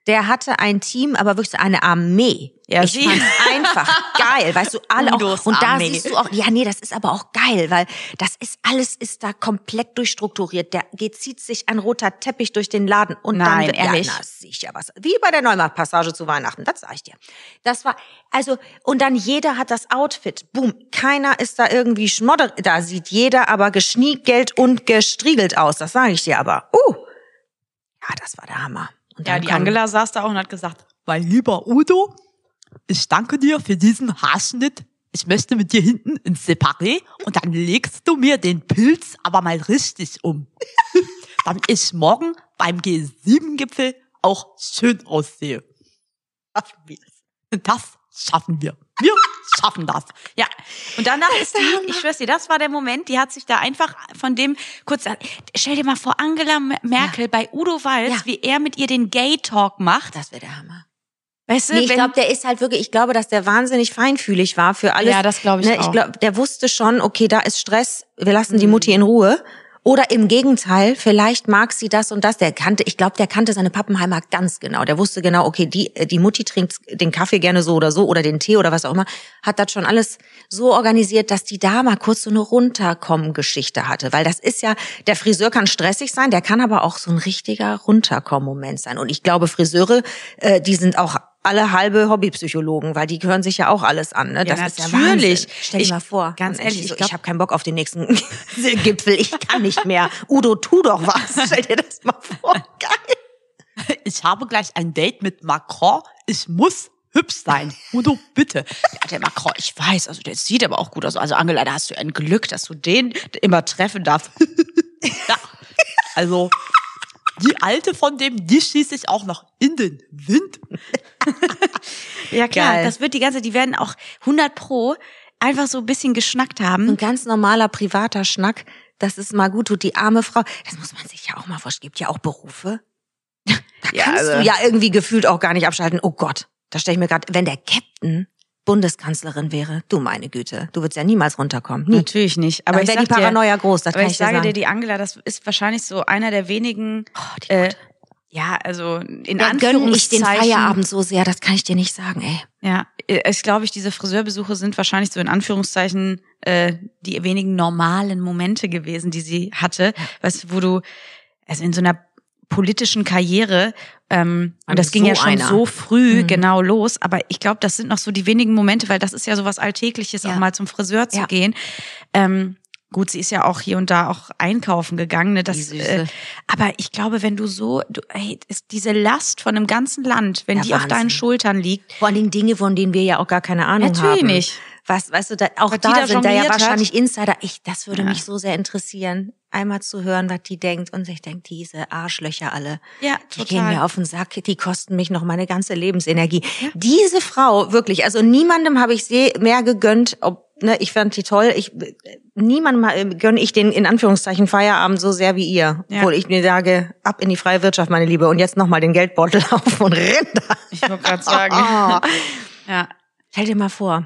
Der hatte ein Team, aber wirklich so eine Armee. Ja, ich fand's einfach geil, weißt du, alle auch. Und da siehst du auch, ja, nee, das ist aber auch geil, weil das ist, alles ist da komplett durchstrukturiert. Der geht, zieht sich ein roter Teppich durch den Laden und dann Nein, wird, ehrlich? Ja, na, sicher was. Wie bei der Neumarktpassage zu Weihnachten, das sag ich dir. Das war, also, und dann jeder hat das Outfit. Boom. Keiner ist da irgendwie schmodder, da sieht jeder aber geschniegelt und gestriegelt aus. Das sage ich dir aber. Uh. Ja, das war der Hammer. Und Ja, die Angela saß da auch und hat gesagt, Mein lieber Udo, ich danke dir für diesen Haarschnitt. Ich möchte mit dir hinten ins Separé und dann legst du mir den Pilz aber mal richtig um. Damit ich morgen beim G7-Gipfel auch schön aussehe. Schaffen wir das schaffen wir. Wir schaffen das. Ja, und danach ist die, ich schwör's dir, das war der Moment, die hat sich da einfach von dem kurz, stell dir mal vor, Angela Merkel bei Udo Walz, Ja. wie er mit ihr den Gay-Talk macht. Das wäre der Hammer. Weißt du, Nee, ich glaube, der ist halt wirklich, ich glaube, dass der wahnsinnig feinfühlig war für alles. Ja, das glaub ich ne, auch. Ich glaube, der wusste schon, okay, da ist Stress, wir lassen die Mutti in Ruhe. Oder im Gegenteil, vielleicht mag sie das und das. Der kannte, ich glaube, der kannte seine Pappenheimer ganz genau. Der wusste genau, okay, die, die Mutti trinkt den Kaffee gerne so oder so oder den Tee oder was auch immer. Hat das schon alles so organisiert, dass die da mal kurz so eine Runterkommen-Geschichte hatte. Weil das ist ja, der Friseur kann stressig sein, der kann aber auch so ein richtiger Runterkommen-Moment sein. Und ich glaube, Friseure, äh, die sind auch alle halbe Hobbypsychologen, weil die hören sich ja auch alles an. Ne? Ja, das ist ja natürlich. Wahnsinn. Stell dir Ich- mal vor. ganz ehrlich, ich, so, ich habe keinen Bock auf den nächsten Gipfel. Ich kann nicht mehr. Udo, tu doch was. Stell dir das mal vor. Geil. Ich habe gleich ein Date mit Macron. Ich muss hübsch sein. Udo, bitte. Ja, der Macron, ich weiß, also der sieht aber auch gut aus. Also Angela, da hast du ein Glück, dass du den immer treffen darfst. Ja. Also, die alte von dem, die schieße ich auch noch in den Wind. Ja klar, Geil. das wird die ganze, die werden auch 100 pro einfach so ein bisschen geschnackt haben. Ein ganz normaler privater Schnack, dass es mal gut tut. Die arme Frau, das muss man sich ja auch mal vorstellen. Gibt ja auch Berufe. Da Ja, kannst also- du ja irgendwie gefühlt auch gar nicht abschalten. Oh Gott, da stelle ich mir gerade, wenn der Captain Bundeskanzlerin wäre, du meine Güte, du würdest ja niemals runterkommen. Nie. Natürlich nicht. Aber Dann ich wäre die Paranoia groß, das dir, aber kann ich ich dir sage sagen. dir, die Angela, das ist wahrscheinlich so einer der wenigen, oh, die äh, ja, also in Da gönn ich den Anführungszeichen. Feierabend so sehr, das kann ich dir nicht sagen, ey. Ja, ich glaube, ich, diese Friseurbesuche sind wahrscheinlich so in Anführungszeichen äh, die wenigen normalen Momente gewesen, die sie hatte. Weißt du, wo du, also in so einer politischen Karriere, ähm, und das ging so ja schon einer. so früh Mhm. genau los, aber ich glaube, das sind noch so die wenigen Momente, weil das ist ja so was Alltägliches, Ja. auch mal zum Friseur zu Ja. gehen. Ähm, Gut, sie ist ja auch hier und da auch einkaufen gegangen. Ne? Das, äh, aber ich glaube, wenn du so, du, ey, ist diese Last von einem ganzen Land, wenn Ja, die auf Wahnsinn. deinen Schultern liegt, Vor allen Dingen Dinge, von denen wir ja auch gar keine Ahnung haben. Natürlich nicht. Was, weißt du, da, auch Was die da da sind da ja jongliert hat. wahrscheinlich Insider. Ich, das würde Ja. mich so sehr interessieren, einmal zu hören, was die denkt. Und ich denke, diese Arschlöcher alle. Ja, Die gehen total. mir auf den Sack, die kosten mich noch meine ganze Lebensenergie. Diese Frau, wirklich, also niemandem habe ich sie mehr gegönnt, ob, ne, ich fand die toll, ich, niemandem äh, gönne ich den, in Anführungszeichen, Feierabend so sehr wie ihr. Ja. Obwohl ich mir sage, ab in die freie Wirtschaft, meine Liebe, und jetzt nochmal den Geldbeutel auf und renn da. Ich wollte gerade sagen. ja. Stell dir mal vor,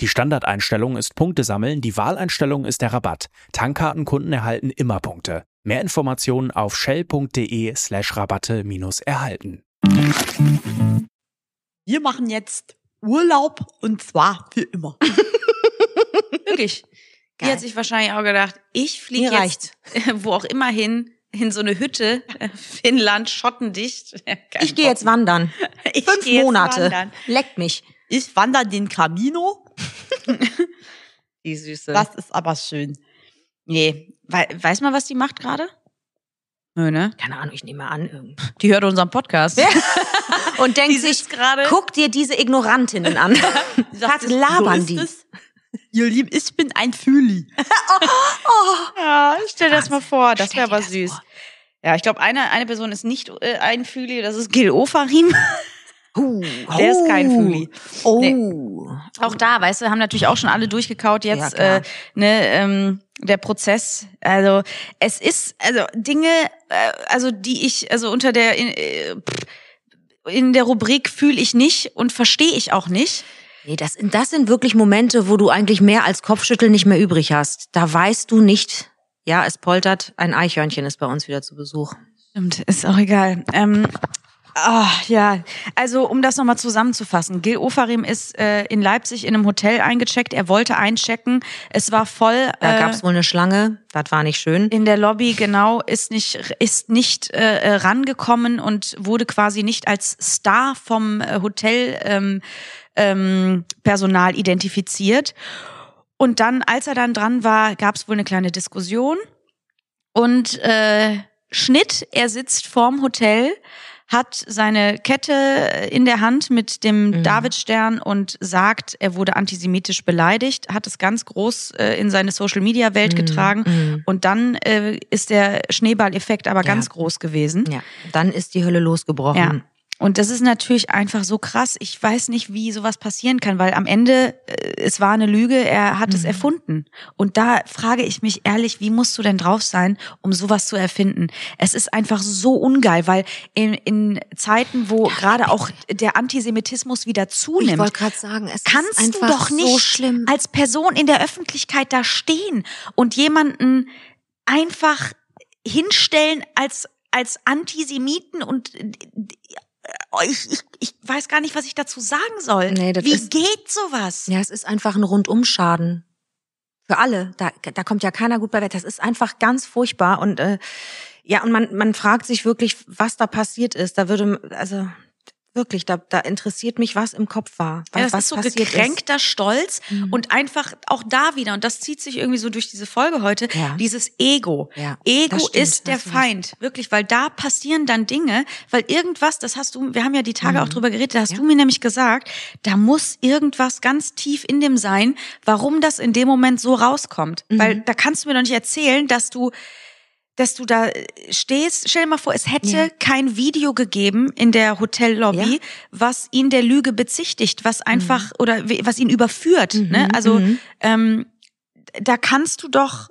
Die Standardeinstellung ist Punkte sammeln, die Wahleinstellung ist der Rabatt. Tankkartenkunden erhalten immer Punkte. Mehr Informationen auf shell.de slash Rabatte minus erhalten. Wir machen jetzt Urlaub und zwar für immer. Wirklich. Die Geil. hat sich wahrscheinlich auch gedacht, ich fliege jetzt wo auch immer hin, in so eine Hütte, Finnland, schottendicht. Kein Ich gehe jetzt wandern. Ich Fünf Monate. wandern. Leckt mich. Ich wandere den Camino. Die Süße. Das ist aber schön. Nee, wei weiß man, was die macht gerade? Nö, ne? Keine Ahnung, ich nehme an. Die hört unseren Podcast. Und denkt sich, gerade. guck dir diese Ignorantinnen an. Was labern so die? es. Ihr Lieben, ich bin ein Fühli. Ja, stell dir das mal vor, das wäre aber süß. vor. Ja, ich glaube, eine, eine Person ist nicht äh, ein Füli, das ist Gil Ofarim. Uh, Der ist kein Füli. Oh. Auch da, weißt du, haben natürlich auch schon alle durchgekaut Ja, jetzt, klar. äh, ne, ähm, der Prozess. Also es ist, also Dinge, äh, also die ich, also unter der in, äh, in der Rubrik fühle ich nicht und verstehe ich auch nicht. Nee, das, das sind wirklich Momente, wo du eigentlich mehr als Kopfschütteln nicht mehr übrig hast. Da weißt du nicht, ja, es poltert, ein Eichhörnchen ist bei uns wieder zu Besuch. Stimmt, ist auch egal. Ähm, ah, ja, also um das nochmal zusammenzufassen. Gil Ofarim ist äh, in Leipzig in einem Hotel eingecheckt. Er wollte einchecken. Es war voll. Da äh, gab's wohl eine Schlange, das war nicht schön. in der Lobby genau ist nicht ist nicht äh, äh, rangekommen und wurde quasi nicht als Star vom äh, Hotel ähm, ähm, Personal identifiziert und dann als er dann dran war gab es wohl eine kleine Diskussion und äh, Schnitt er sitzt vorm Hotel hat seine Kette in der Hand mit dem Mhm. Davidstern und sagt, er wurde antisemitisch beleidigt, hat es ganz groß äh, in seine Social-Media-Welt getragen Mhm. und dann äh, ist der Schneeballeffekt aber ganz groß gewesen. Ja, dann ist die Hölle losgebrochen. Ja. Und das ist natürlich einfach so krass. Ich weiß nicht, wie sowas passieren kann, weil am Ende, äh, es war eine Lüge, er hat Mhm. es erfunden. Und da frage ich mich ehrlich, wie musst du denn drauf sein, um sowas zu erfinden? Es ist einfach so ungeil, weil in, in Zeiten, wo gerade auch der Antisemitismus wieder Ich zunimmt, wollte gerade sagen, es kannst ist einfach du doch nicht so schlimm. als Person in der Öffentlichkeit da stehen und jemanden einfach hinstellen als als Antisemiten und ich, ich, ich weiß gar nicht, was ich dazu sagen soll. Nee, das Wie ist- geht sowas? Ja, es ist einfach ein Rundumschaden. Für alle. Da, da kommt ja keiner gut bei weg. Das ist einfach ganz furchtbar. Und äh, ja, und man, man fragt sich wirklich, was da passiert ist. Da würde, also wirklich, da, da interessiert mich, was im Kopf war. Was, Ja, das was ist so gekränkter Stolz Mhm. und einfach auch da wieder, und das zieht sich irgendwie so durch diese Folge heute, Ja. dieses Ego. Ja, Ego stimmt, ist der. Feind, wirklich, weil da passieren dann Dinge, weil irgendwas, das hast du, wir haben ja die Tage auch drüber geredet, da hast Mhm. Ja. du mir nämlich gesagt, da muss irgendwas ganz tief in dem sein, warum das in dem Moment so rauskommt. Mhm. Weil da kannst du mir doch nicht erzählen, dass du dass du da äh, stehst, stell dir mal vor, es hätte Ja. kein Video gegeben in der Hotellobby, Ja. Mhm. was ihn der Lüge bezichtigt, was einfach oder wie- was ihn überführt. Ne? Also mhm. ähm, da kannst du doch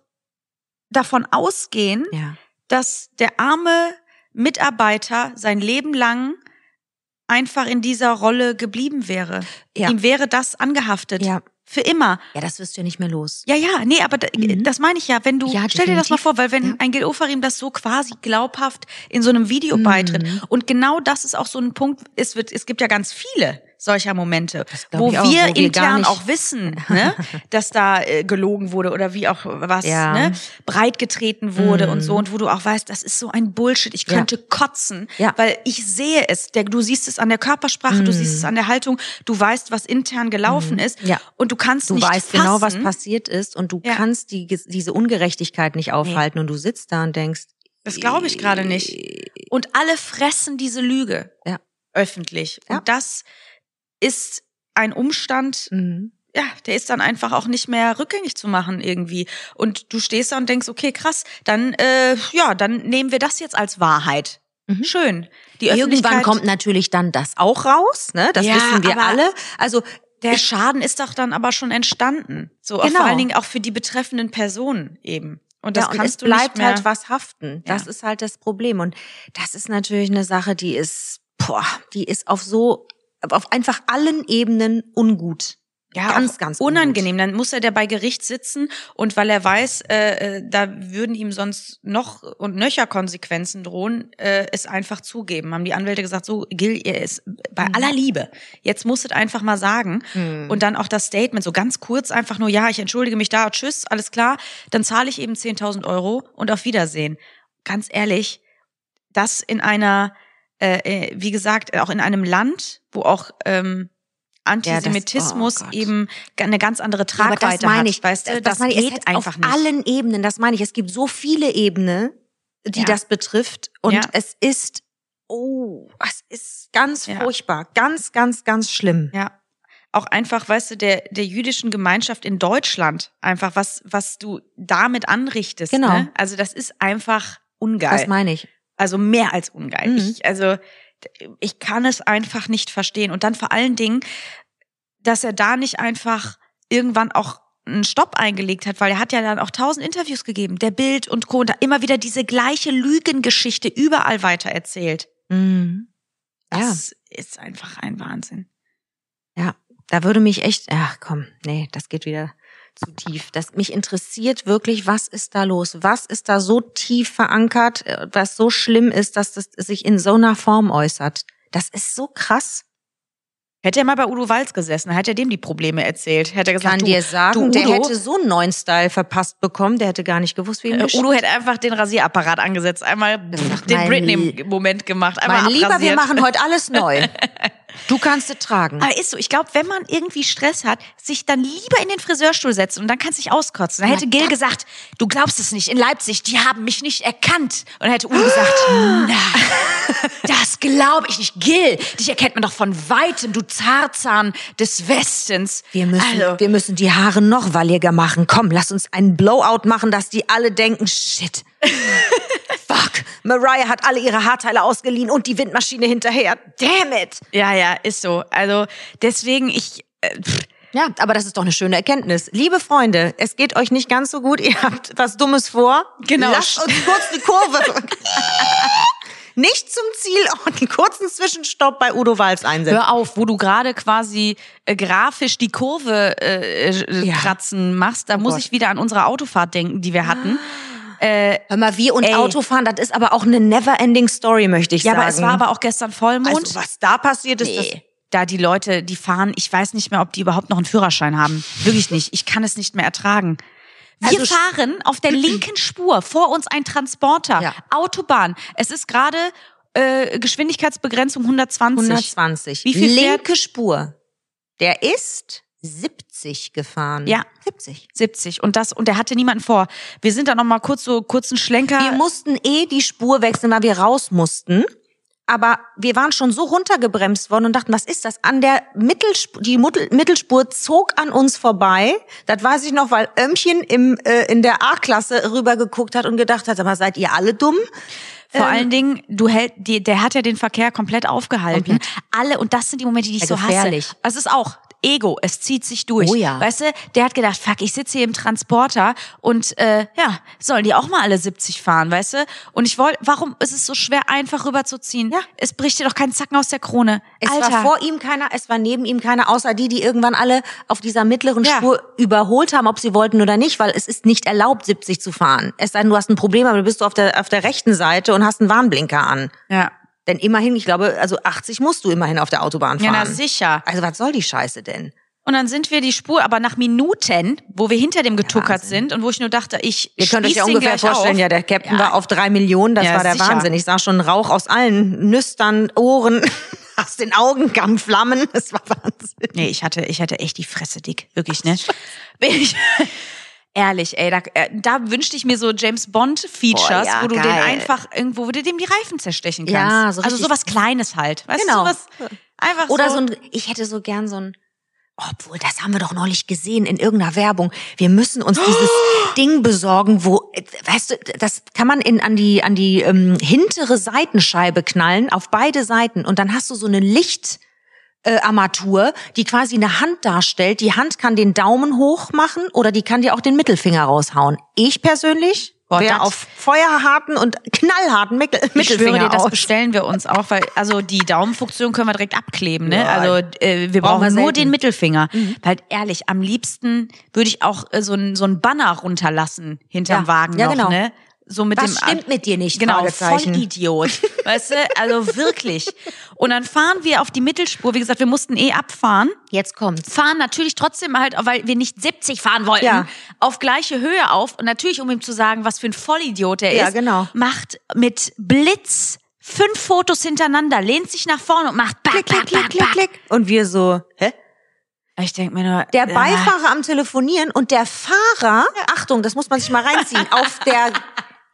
davon ausgehen, Ja. dass der arme Mitarbeiter sein Leben lang einfach in dieser Rolle geblieben wäre. Ja. Ihm wäre das angehaftet. Ja. Für immer. ja, das wirst du ja nicht mehr los. Ja, ja, nee, aber da, Mhm. das meine ich ja, wenn du, Ja, stell dir das mal vor, weil wenn Ja. ein Gil Ofarim das so quasi glaubhaft in so einem Video Mhm. beitritt und genau das ist auch so ein Punkt, es wird, es gibt ja ganz viele solcher Momente, wo auch, wir wo wir intern auch wissen, ne, dass da äh, gelogen wurde oder wie auch was, Ja. ne, breitgetreten wurde Mhm. und so und wo du auch weißt, das ist so ein Bullshit, ich Ja. könnte kotzen, Ja. weil ich sehe es, der, du siehst es an der Körpersprache, du siehst es an der Haltung, du weißt, was intern gelaufen ist Mhm. Ja. und du kannst Du nicht weißt fassen, genau, was passiert ist und du Ja. kannst die, diese Ungerechtigkeit nicht aufhalten und du sitzt da und denkst, Das glaube ich gerade nicht. Und alle fressen diese Lüge. Ja. Öffentlich. Ja. Und das ist ein Umstand, mhm. ja, der ist dann einfach auch nicht mehr rückgängig zu machen irgendwie. Und du stehst da und denkst, okay, krass, dann, äh, ja, dann nehmen wir das jetzt als Wahrheit. Mhm. Schön. Die Irgendwann kommt natürlich dann das auch raus, ne? Das Ja, wissen wir alle. Also der ich, Schaden ist doch dann aber schon entstanden. So, auch Genau. vor allen Dingen auch für die betreffenden Personen eben. Und das ja, und kannst es bleibt halt was haften. Das Ja. ist halt das Problem. Und das ist natürlich eine Sache, die ist, boah, die ist auf so, auf einfach allen Ebenen ungut. ja, ganz, ganz unangenehm. Dann muss er der bei Gericht sitzen und weil er weiß, äh, äh, da würden ihm sonst noch und nöcher Konsequenzen drohen, äh, es einfach zugeben. Haben die Anwälte gesagt, so Gil, er ist bei Mhm. aller Liebe. Jetzt musst du es einfach mal sagen und dann auch das Statement so ganz kurz einfach nur, ja, ich entschuldige mich da, tschüss, alles klar. Dann zahle ich eben 10.000 Euro und auf Wiedersehen. Ganz ehrlich, das in einer, äh, äh, wie gesagt, auch in einem Land, wo auch ähm, Antisemitismus oh Gott. eben eine ganz andere Ja, aber Tragweite das meine hat, ich, weißt du, das, meine ich, geht einfach auf nicht. allen Ebenen, das meine ich. Es gibt so viele Ebenen, die Ja. das betrifft. Und Ja. es ist, oh, es ist ganz Ja. furchtbar. Ganz, ganz, ganz schlimm. Ja. Auch einfach, weißt du, der, der jüdischen Gemeinschaft in Deutschland, einfach was, was du damit anrichtest. Genau. Ne? Also das ist einfach ungeil. Das meine ich. Also mehr als ungeil. Mhm. Ich, also ich kann es einfach nicht verstehen. Und dann vor allen Dingen, dass er da nicht einfach irgendwann auch einen Stopp eingelegt hat, weil er hat ja dann auch tausend Interviews gegeben, der Bild und Co. Und da immer wieder diese gleiche Lügengeschichte überall weiter erzählt. Mhm. Ja. Das ist einfach ein Wahnsinn. Ja, da würde mich echt, ach komm, nee, das geht wieder zu tief. Das mich interessiert wirklich, was ist da los? Was ist da so tief verankert, äh, was so schlimm ist, dass das sich in so einer Form äußert? Das ist so krass. Hätte er mal bei Udo Walz gesessen, hätte er dem die Probleme erzählt. Hätte er Ich kann gesagt, dir du, sagen, du, der Udo, hätte so einen neuen Style verpasst bekommen, der hätte gar nicht gewusst, wie ihm äh. Udo hätte einfach den Rasierapparat angesetzt, einmal den Britney-Moment gemacht, einmal Mein Lieber, wir abrasiert. machen heute alles neu. Du kannst es tragen. Aber ist so, ich glaube, wenn man irgendwie Stress hat, sich dann lieber in den Friseurstuhl setzen und dann kannst du dich auskotzen. Dann hätte Gil gesagt, du glaubst es nicht, in Leipzig, die haben mich nicht erkannt. Und dann hätte Udo gesagt, na, das glaube ich nicht. Gil, dich erkennt man doch von Weitem, du Zarzahn des Westens. Wir müssen, Also- wir müssen die Haare noch walliger machen. Komm, lass uns einen Blowout machen, dass die alle denken, shit. Fuck, Mariah hat alle ihre Haarteile ausgeliehen und die Windmaschine hinterher. Damn it. Ja, ja, ist so. Also deswegen, ich, äh, Ja, aber das ist doch eine schöne Erkenntnis. Liebe Freunde, es geht euch nicht ganz so gut, ihr habt was Dummes vor. Genau. Lasst uns kurz die Kurve. nicht zum Ziel und einen kurzen Zwischenstopp bei Udo Walz einsetzen. hör auf, wo du gerade quasi äh, grafisch die Kurve äh, äh, Ja. kratzen machst, da muss Gott. ich wieder an unsere Autofahrt denken, die wir hatten. Äh, Hör mal, wir und Ey. Autofahren, das ist aber auch eine never-ending Story, möchte ich ja, sagen. aber es war aber auch gestern Vollmond. also, was da passiert ist, das Nee. Da die Leute, die fahren, ich weiß nicht mehr, ob die überhaupt noch einen Führerschein haben. Wirklich nicht. Ich kann es nicht mehr ertragen. Wir Also- fahren auf der linken Spur, vor uns ein Transporter, Ja. Autobahn. Es ist gerade äh, Geschwindigkeitsbegrenzung 120. 120. Wie viel fährt- Linke Spur. Der ist 70 gefahren. Ja. 70. 70 und das und der hatte niemanden vor. Wir sind dann noch mal kurz so kurzen Schlenker. Wir mussten eh die Spur wechseln, weil wir raus mussten. Aber wir waren schon so runtergebremst worden und dachten, was ist das? An der Mittelspur, die Mittelspur zog an uns vorbei. Das weiß ich noch, weil Ömmchen im, äh, in der A-Klasse rübergeguckt hat und gedacht hat, aber seid ihr alle dumm? Vor allen Dingen, du hält, die, der hat ja den Verkehr komplett aufgehalten. Alle, und das sind die Momente, die ich Ja, so hasse. Es ist auch Ego, es zieht sich durch. Oh ja. Weißt du, der hat gedacht, fuck, ich sitze hier im Transporter und äh, ja, sollen die auch mal alle 70 fahren, weißt du? Und ich wollte, warum ist es so schwer, einfach rüberzuziehen? Ja. Es bricht dir doch keinen Zacken aus der Krone. Es Alter. war vor ihm keiner, es war neben ihm keiner, außer die, die irgendwann alle auf dieser mittleren Ja. Spur überholt haben, ob sie wollten oder nicht, weil es ist nicht erlaubt, 70 zu fahren. Es sei denn, du hast ein Problem, aber du bist auf der, auf der rechten Seite und hast einen Warnblinker an. ja. Denn immerhin, ich glaube, also 80 musst du immerhin auf der Autobahn ja, fahren. na sicher. also was soll die Scheiße denn? Und dann sind wir die Spur, aber nach Minuten, wo wir hinter dem getuckert Wahnsinn. sind und wo ich nur dachte, ich Ihr könnt euch ja ungefähr vorstellen, auf. ja, der Captain Ja. war auf drei Millionen, das Ja, war der sicher. Wahnsinn. Ich sah schon Rauch aus allen Nüstern, Ohren, aus den Augen kamen Flammen. Das war Wahnsinn. Nee, ich hatte, ich hatte echt die Fresse dick. Wirklich, ne? Bin ich, ehrlich, ey, da, äh, da wünschte ich mir so James Bond Features, Boah, ja, wo du den geil. einfach irgendwo, wo du dem die Reifen zerstechen kannst. Ja, so Also sowas Kleines halt. Weißt Genau. du, sowas einfach Oder so. so ein, ich hätte so gern so ein, obwohl, das haben wir doch neulich gesehen in irgendeiner Werbung. Wir müssen uns dieses Ding besorgen, wo, weißt du, das kann man in, an die, an die ähm, hintere Seitenscheibe knallen, auf beide Seiten. Und dann hast du so eine Licht, äh, Armatur, die quasi eine Hand darstellt. Die Hand kann den Daumen hoch machen oder die kann dir auch den Mittelfinger raushauen. Ich persönlich das- auf feuerharten und knallharten Mittel, ich Mittelfinger schwöre dir, das bestellen wir uns auch, weil also die Daumenfunktion können wir direkt abkleben, ne? Ja. Also äh, wir Brauchen wir nur den Mittelfinger. Weil ehrlich, am liebsten würde ich auch äh, so ein so ein Banner runterlassen hinterm Ja. Wagen Ja, noch, genau. ne? So mit Was dem stimmt mit dir nicht? Genau, Fragezeichen. Vollidiot. Weißt du, also wirklich. Und dann fahren wir auf die Mittelspur. Wie gesagt, wir mussten eh abfahren. Jetzt kommt's. Fahren natürlich trotzdem halt, weil wir nicht 70 fahren wollten, Ja. auf gleiche Höhe auf. Und natürlich, um ihm zu sagen, was für ein Vollidiot er Ja, ist, genau. macht mit Blitz fünf Fotos hintereinander, lehnt sich nach vorne und macht back, Klick, klick, back, klick, back, klick, klick. Und wir so, hä? Ich denke mir nur, Der äh, Beifahrer am Telefonieren und der Fahrer, Achtung, das muss man sich mal reinziehen, auf der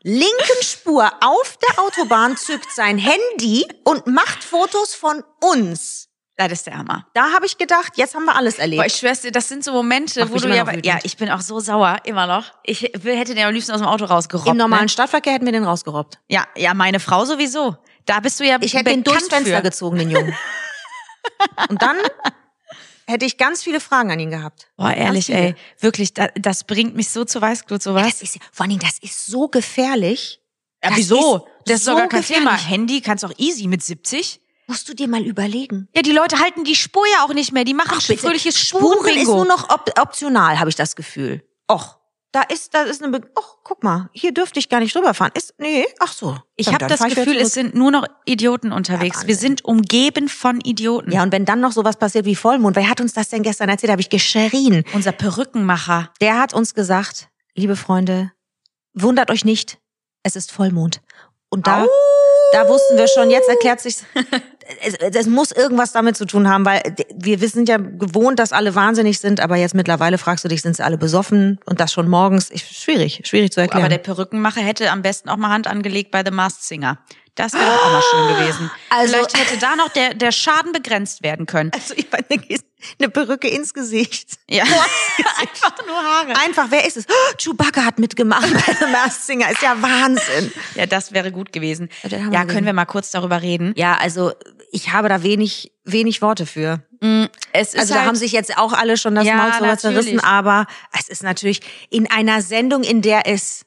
linken Spur auf der Autobahn zückt sein Handy und macht Fotos von uns. das ist der Hammer. Da habe ich gedacht, jetzt haben wir alles erlebt. Boah, ich schwör's dir, das sind so Momente, Macht wo du ja, ja, ich bin auch so sauer, immer noch. Ich hätte den am liebsten aus dem Auto rausgerobbt. Im normalen ne? Stadtverkehr hätten wir den rausgerobbt. Ja, ja, meine Frau sowieso. Da bist du ja Ich hätte den durchs Fenster für. gezogen, den Jungen. Und dann hätte ich ganz viele Fragen an ihn gehabt. Boah, ehrlich, ey, wirklich, da, das bringt mich so zu Weißglut, sowas. Das ist, vor allen Dingen, das ist so gefährlich. Ja, das wieso? ist das ist so doch gar kein gefährlich. Thema. Handy kannst auch easy mit 70. Musst du dir mal überlegen. Ja, die Leute halten die Spur ja auch nicht mehr. Die machen Ach, fröhliches Spuren ist Spurenbingo. nur noch op optional, habe ich das Gefühl. Och, da ist, da ist eine, Be och, guck mal, hier dürfte ich gar nicht rüberfahren. Ist, nee, ach so. ich habe das Gefühl, es sind nur noch Idioten unterwegs. Ja, Wir sind umgeben von Idioten. Ja, und wenn dann noch sowas passiert wie Vollmond, wer hat uns das denn gestern erzählt? Habe ich geschrien. Unser Perückenmacher. Der hat uns gesagt, liebe Freunde, wundert euch nicht, es ist Vollmond. Und da, da wussten wir schon, jetzt erklärt sich, es, es muss irgendwas damit zu tun haben, weil wir, sind ja gewohnt, dass alle wahnsinnig sind, aber jetzt mittlerweile fragst du dich, sind sie alle besoffen und das schon morgens? Ich, schwierig, schwierig zu erklären. Aber der Perückenmacher hätte am besten auch mal Hand angelegt bei The Masked Singer. Das wäre auch mal schön gewesen. Also- Vielleicht hätte da noch der, der Schaden begrenzt werden können. also ich meine, eine Perücke ins Gesicht. Ja. Einfach nur Haare. Einfach, wer ist es? Oh, Chewbacca hat mitgemacht bei The Masked Singer. Ist ja Wahnsinn. Ja, das wäre gut gewesen. Ja, können wir mal kurz darüber reden. Ja, also ich habe da wenig, wenig Worte für. Ist Also da halt, haben sich jetzt auch alle schon das Ja, Maul drüber zerrissen, aber es ist natürlich in einer Sendung, in der es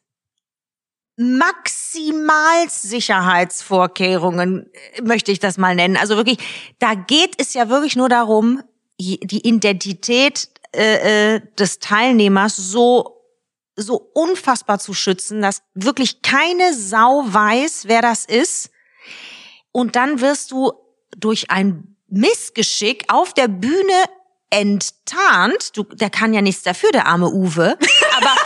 Maximalsicherheitsvorkehrungen, äh, möchte ich das mal nennen. Also wirklich, da geht es ja wirklich nur darum, die Identität äh, äh, des Teilnehmers so so unfassbar zu schützen, dass wirklich keine Sau weiß, wer das ist. Und dann wirst du durch ein Missgeschick auf der Bühne enttarnt. Du, der kann ja nichts dafür, der arme Uwe. Aber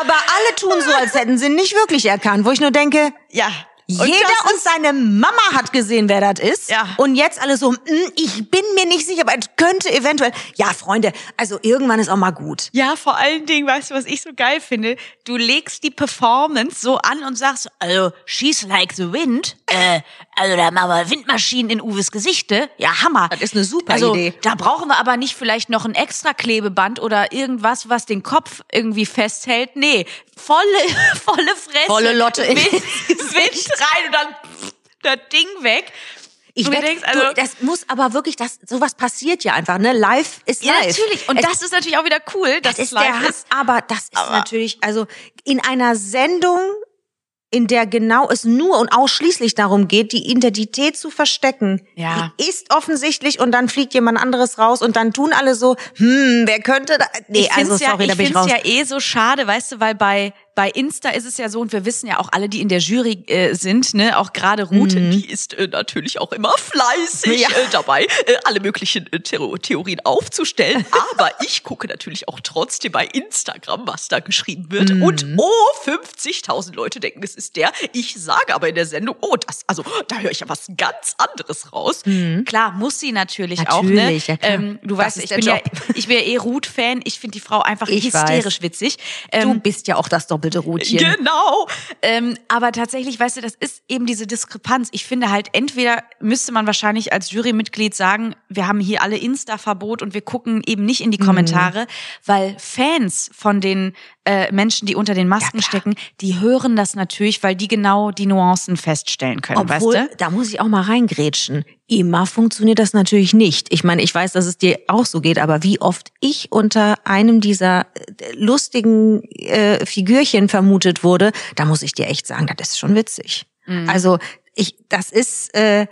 aber alle tun so, als hätten sie nicht wirklich erkannt. Wo ich nur denke, ja. jeder das und seine Mama hat gesehen, wer das ist. Ja. Und jetzt alle so, "Mm, ich bin mir nicht sicher, aber es könnte eventuell. Ja, Freunde, also irgendwann ist auch mal gut. Ja, vor allen Dingen, weißt du, was ich so geil finde? Du legst die Performance so an und sagst, also, she's like the wind. Äh, also, da machen wir Windmaschinen in Uwes Gesichte. Ja, Hammer. Das ist eine super also, Idee. Da brauchen wir aber nicht vielleicht noch ein extra Klebeband oder irgendwas, was den Kopf irgendwie festhält. Nee, volle, volle Fresse. Volle Lotte in- Wind, Wind rein und dann pff, das Ding weg. Ich Und wett, denkst, also- du, das muss aber wirklich, das, sowas passiert ja einfach, ne? Live ist Ja, live. natürlich. Und Es- das ist natürlich auch wieder cool, dass das ist der live Hass, ist. aber das ist natürlich, also in einer Sendung, in der genau es nur und ausschließlich darum geht, die Identität zu verstecken. Ja. Die ist offensichtlich und dann fliegt jemand anderes raus und dann tun alle so, hm, wer könnte da, nee, ich also find's ja, sorry, da ich bin ich raus. ja eh so schade, weißt du, weil bei bei Insta ist es ja so und wir wissen ja auch alle, die in der Jury äh, sind, ne, auch gerade Ruth, die ist äh, natürlich auch immer fleißig Ja. äh, dabei, äh, alle möglichen äh, Theo Theorien aufzustellen. Aber ich gucke natürlich auch trotzdem bei Instagram, was da geschrieben wird. Und oh, 50.000 Leute denken, es ist der. Ich sage aber in der Sendung, oh, das, also da höre ich ja was ganz anderes raus. Klar, muss sie natürlich, auch. Ne? Natürlich, ja. Ähm, du Das weißt, ich bin, ja, ich bin ja eh Ruth-Fan. Ich finde die Frau einfach Ich hysterisch weiß. witzig. Du Ähm, bist ja auch das doppelte Rutchen. Genau. Ähm, aber tatsächlich, weißt du, das ist eben diese Diskrepanz. Ich finde halt, entweder müsste man wahrscheinlich als Jurymitglied sagen, wir haben hier alle Insta-Verbot und wir gucken eben nicht Mhm. in die Kommentare, weil Fans von den äh, Menschen, die unter den Masken stecken, die hören das natürlich, weil die genau die Nuancen feststellen können, Obwohl, weißt du? da muss ich auch mal reingrätschen. Immer funktioniert das natürlich nicht. Ich meine, ich weiß, dass es dir auch so geht, aber wie oft ich unter einem dieser äh, lustigen äh, Figürchen vermutet wurde, da muss ich dir echt sagen, das ist schon witzig. Mhm. Also ich, das ist äh,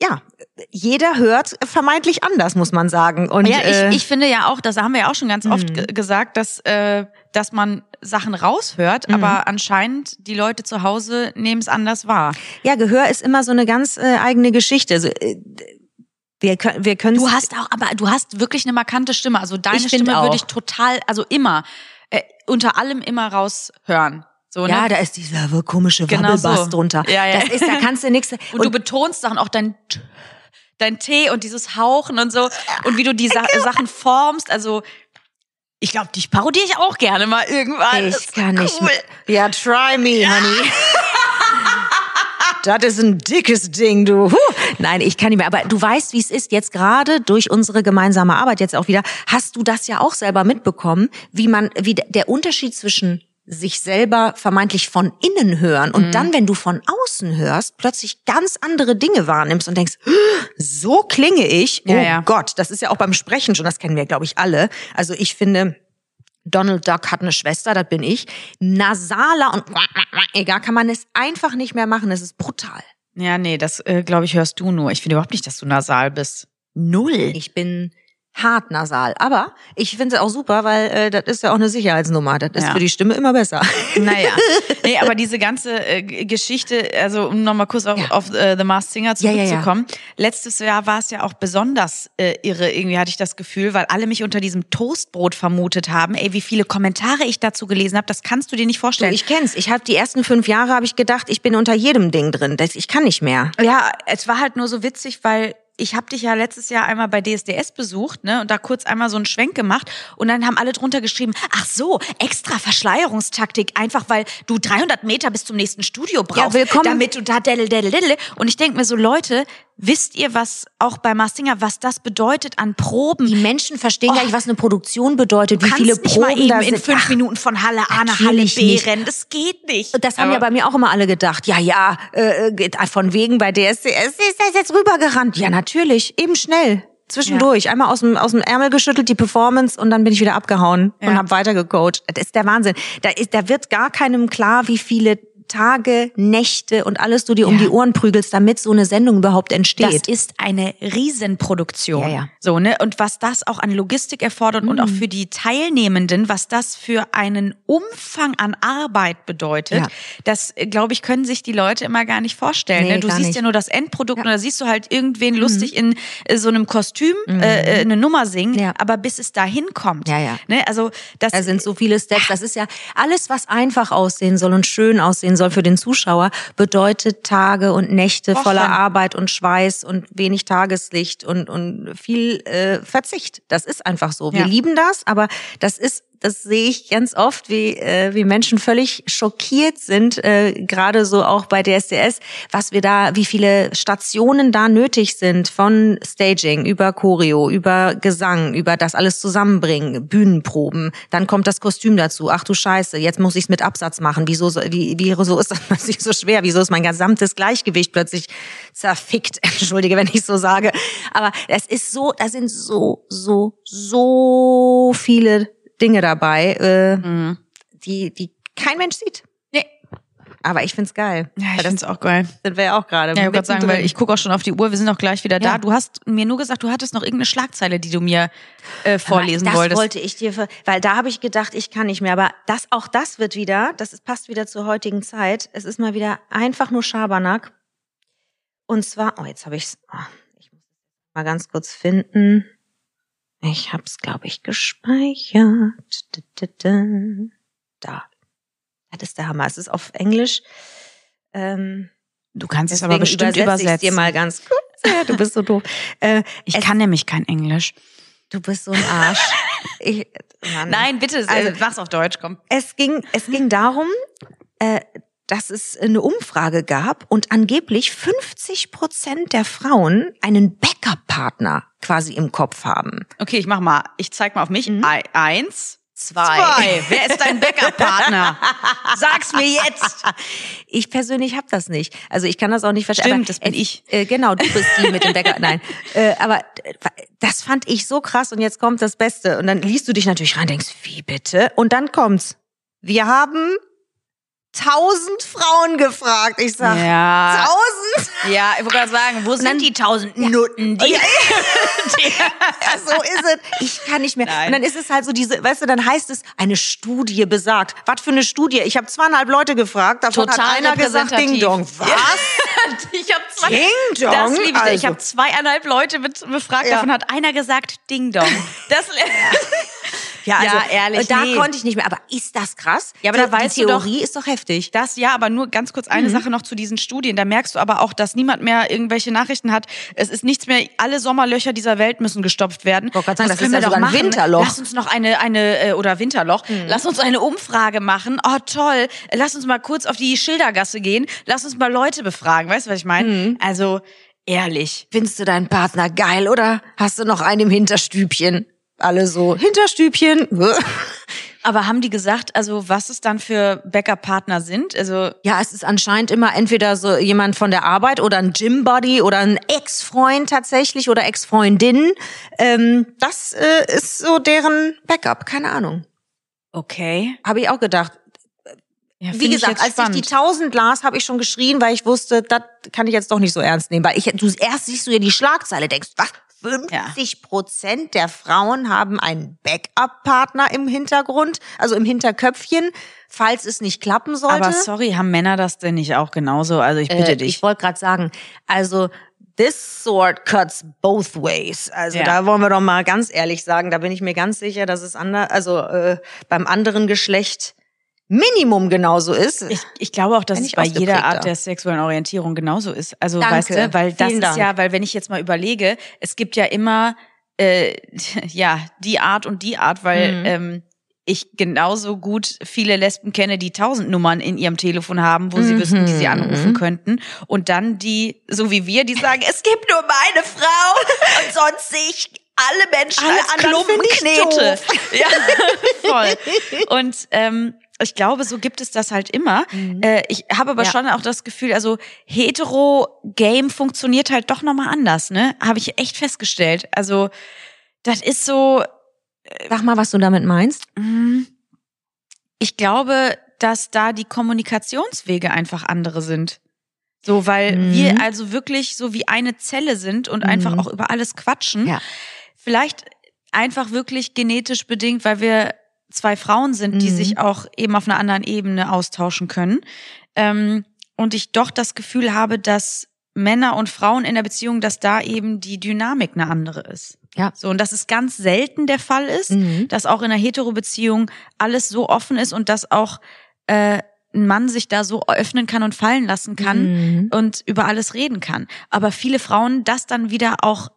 ja, jeder hört vermeintlich anders, muss man sagen. Und Ja, äh, ich, ich finde ja auch, das haben wir ja auch schon ganz oft Mhm. ge- gesagt, dass, äh, dass man Sachen raushört, aber anscheinend die Leute zu Hause nehmen es anders wahr. ja, Gehör ist immer so eine ganz äh, eigene Geschichte. Also, äh, wir können, wir können Du hast auch, aber du hast wirklich eine markante Stimme. Also deine Stimme würde ich total, also immer, äh, unter allem immer raushören. So, ja, ne? da ist dieser komische Genau Wabbelbass so. drunter. Ja, ja. Das ist, da kannst du nichts. und, du betonst Sachen auch dein dein Tee und dieses Hauchen und so und wie du die Sa Sachen formst. Also ich glaube, dich parodiere ich auch gerne mal irgendwann. Ich kann nicht. cool. Ja, try me, honey. Das ist ein dickes Ding, du. Huh. Nein, ich kann nicht mehr. Aber du weißt, wie es ist. Jetzt gerade durch unsere gemeinsame Arbeit jetzt auch wieder, hast du das ja auch selber mitbekommen, wie man, wie der Unterschied zwischen sich selber vermeintlich von innen hören Mhm. und dann, wenn du von außen hörst, plötzlich ganz andere Dinge wahrnimmst und denkst, so klinge ich. Oh Ja, ja. Gott, das ist ja auch beim Sprechen schon, das kennen wir, glaube ich, alle. Also ich finde, Donald Duck hat eine Schwester, das bin ich. Nasaler und egal, kann man es einfach nicht mehr machen. Es ist brutal. Ja, nee, das äh, glaube ich hörst du nur. Ich finde überhaupt nicht, dass du nasal bist. Null. Ich bin hart nasal. Aber ich finde es auch super, weil äh, das ist ja auch eine Sicherheitsnummer. Das ist Ja. für die Stimme immer besser. Naja, nee, aber diese ganze äh, Geschichte, also um nochmal kurz auf, Ja. auf äh, The Masked Singer Ja, ja, ja. zurückzukommen. Letztes Jahr war es ja auch besonders äh, irre, irgendwie hatte ich das Gefühl, weil alle mich unter diesem Toastbrot vermutet haben. Ey, wie viele Kommentare ich dazu gelesen habe, das kannst du dir nicht Du, vorstellen. ich kenn's. Ich habe die ersten fünf Jahre habe ich gedacht, ich bin unter jedem Ding drin. Das, ich kann nicht mehr. Ja, es war halt nur so witzig, weil ich habe dich ja letztes Jahr einmal bei DSDS besucht, ne, und da kurz einmal so einen Schwenk gemacht und dann haben alle drunter geschrieben, ach so, extra Verschleierungstaktik, einfach weil du 300 Meter bis zum nächsten Studio brauchst, willkommen. damit du da delle, delle, delle. Und ich denk mir so, Leute, wisst ihr, was auch bei Mars Singer, was das bedeutet an Proben? Die Menschen verstehen gar Oh. nicht, was eine Produktion bedeutet, wie viele kannst nicht mal Proben eben da in sind. fünf Ach, Minuten von Halle A nach Halle B nicht. rennen. Das geht nicht. Und das haben Aber- ja bei mir auch immer alle gedacht. Ja, ja, äh, geht von wegen bei DSDS ist das jetzt rübergerannt. Ja, natürlich, eben schnell. Zwischendurch, einmal aus dem, aus dem Ärmel geschüttelt, die Performance und dann bin ich wieder abgehauen Ja. und habe weitergecoacht. Das ist der Wahnsinn. Da, ist, da wird gar keinem klar, wie viele Tage, Nächte und alles du dir um Ja. die Ohren prügelst, damit so eine Sendung überhaupt entsteht. Das ist eine Riesenproduktion. Ja, ja. So, ne? Und was das auch an Logistik erfordert und Mhm. auch für die Teilnehmenden, was das für einen Umfang an Arbeit bedeutet, Ja. das, glaube ich, können sich die Leute immer gar nicht vorstellen. Nee, ne? Du siehst nicht. ja nur das Endprodukt. Mhm. und da siehst du halt irgendwen lustig in äh, so einem Kostüm äh, äh, eine Nummer singen, aber bis es dahin kommt. Ja, ja. Ne? Also das Da sind so viele Steps. Das ist ja alles, was einfach aussehen soll und schön aussehen soll für den Zuschauer, bedeutet Tage und Nächte Wochen. voller Arbeit und Schweiß und wenig Tageslicht und, und viel äh, Verzicht. Das ist einfach so. Wir Ja. lieben das, aber das ist das sehe ich ganz oft, wie, äh, wie Menschen völlig schockiert sind, äh, gerade so auch bei DSDS, was wir da, wie viele Stationen da nötig sind, von Staging über Choreo, über Gesang, über das alles zusammenbringen, Bühnenproben, dann kommt das Kostüm dazu. Ach du Scheiße, jetzt muss ich es mit Absatz machen. Wieso, so- wie, wieso ist das plötzlich so schwer? Wieso ist mein gesamtes Gleichgewicht plötzlich zerfickt? Entschuldige, wenn ich so sage. Aber es ist so, da sind so, so, so viele Dinge dabei, äh, Mhm. die, die kein Mensch sieht. Nee. Aber ich find's geil. Ja, ich das finde es auch geil. sind wir ja auch gerade. Ja, ich wollte sagen, weil ich gucke auch schon auf die Uhr, wir sind auch gleich wieder da. Ja. Du hast mir nur gesagt, du hattest noch irgendeine Schlagzeile, die du mir äh, vorlesen das wolltest. wollte ich dir, ver- weil da habe ich gedacht, ich kann nicht mehr. Aber das, auch das wird wieder, das ist, passt wieder zur heutigen Zeit. Es ist mal wieder einfach nur Schabernack. Und zwar, oh, jetzt habe ich's. Oh, ich muss mal ganz kurz finden. Ich hab's, glaube ich, gespeichert. Da, da, da. da. Das ist der Hammer. Es ist auf Englisch. Ähm, Du kannst es aber bestimmt übersetzen. dir mal ganz kurz. Ja, du bist so doof. Äh, ich kann nämlich kein Englisch. Du bist so ein Arsch. Ich. Nein, bitte, Also- also, mach's auf Deutsch, komm. Es ging, es ging darum, äh, dass es eine Umfrage gab und angeblich 50 Prozent der Frauen einen Backup-Partner quasi im Kopf haben. Okay, ich mach mal. Ich zeig mal auf mich. Mhm. Ei- Eins, Zwei. zwei. Wer ist dein Backup-Partner? Sag's mir jetzt. Ich persönlich habe das nicht. Also ich kann das auch nicht verstehen. Stimmt, das bin es- ich. Äh, genau, du bist die mit dem Backup. Nein, äh, aber äh, das fand ich so krass und jetzt kommt das Beste. Und dann liest du dich natürlich rein, denkst, wie bitte? Und dann kommt's. Wir haben tausend Frauen gefragt. Ich sag, Ja. tausend? Ja, ich wollte gerade sagen, wo sind dann- die tausend Nutten? Die, Ja, so ist es. Ich kann nicht mehr. Nein. Und dann ist es halt so diese, weißt du, dann heißt es, eine Studie besagt. Was für eine Studie? Ich habe zweieinhalb Leute gefragt, davon Total hat einer gesagt. Ding Dong. Was? ich habe zwei, Ding Dong? Das liebe ich. Ich Also. habe zweieinhalb Leute befragt, Ja. davon hat einer gesagt Ding Dong. Das, Ja, Ja, ehrlich, Da nee. konnte ich nicht mehr. Aber ist das krass? Ja, aber da Die weißt du doch- Theorie ist doch heftig. Das ja, aber nur ganz kurz eine Sache noch zu diesen Studien. Da merkst du aber auch, dass niemand mehr irgendwelche Nachrichten hat. Es ist nichts mehr, alle Sommerlöcher dieser Welt müssen gestopft werden. gerade sagen, das können ist ja wir doch sogar ein machen. Winterloch. Lass uns noch eine, eine äh, oder Winterloch, lass uns eine Umfrage machen. Oh, toll. Lass uns mal kurz auf die Schildergasse gehen. Lass uns mal Leute befragen. Weißt du, was ich meine? Also, ehrlich. Findest du deinen Partner geil oder hast du noch einen im Hinterstübchen? Alle so, Hinterstübchen. Aber haben die gesagt, also was es dann für Backup-Partner sind? Also, Ja, es ist anscheinend immer entweder so jemand von der Arbeit oder ein Gym-Buddy oder ein Ex-Freund tatsächlich oder Ex-Freundin. Ähm, das äh, ist so deren Backup, keine Ahnung. okay. Habe ich auch gedacht. Ja, Wie gesagt, als spannend. ich die 1000 las, habe ich schon geschrien, weil ich wusste, das kann ich jetzt doch nicht so ernst nehmen. Weil ich, du erst siehst du ja die Schlagzeile, denkst, was? 50 Prozent der Frauen haben einen Backup-Partner im Hintergrund, also im Hinterköpfchen, falls es nicht klappen sollte. Aber sorry, haben Männer das denn nicht auch genauso? Also ich bitte Äh, dich. Ich wollte gerade sagen, also this sword cuts both ways. Also Ja. da wollen wir doch mal ganz ehrlich sagen, da bin ich mir ganz sicher, dass es ander, also äh, beim anderen Geschlecht Minimum genauso ist. Ich, ich glaube auch, dass es bei jeder. Art der sexuellen Orientierung genauso ist. Also Danke. weißt du, weil das Vielen ist Dank. ja, weil wenn ich jetzt mal überlege, es gibt ja immer äh, ja die Art und die Art, weil Mhm. ähm, ich genauso gut viele Lesben kenne, die tausend Nummern in ihrem Telefon haben, wo sie wissen, die sie anrufen könnten. Und dann die, so wie wir, die sagen, es gibt nur meine Frau und sonst sehe ich alle Menschen Alle als anderen Klumpen finde ich Knete. doof. Ja, voll. Und ähm, ich glaube, so gibt es das halt immer. Äh, ich habe aber Ja. schon auch das Gefühl, also hetero-Game funktioniert halt doch nochmal anders, ne? Habe ich echt festgestellt. Also das ist so, Sag mal, was du damit meinst. Mm, Ich glaube, dass da die Kommunikationswege einfach andere sind. So, weil Mhm. wir also wirklich so wie eine Zelle sind und einfach Mhm. auch über alles quatschen. Ja. Vielleicht einfach wirklich genetisch bedingt, weil wir zwei Frauen sind, die Mhm. sich auch eben auf einer anderen Ebene austauschen können. Ähm, und ich doch das Gefühl habe, dass Männer und Frauen in der Beziehung, dass da eben die Dynamik eine andere ist. Ja. So, und dass es ganz selten der Fall ist, Mhm. dass auch in einer Hetero-Beziehung alles so offen ist und dass auch äh, ein Mann sich da so öffnen kann und fallen lassen kann Mhm. und über alles reden kann. Aber viele Frauen das dann wieder auch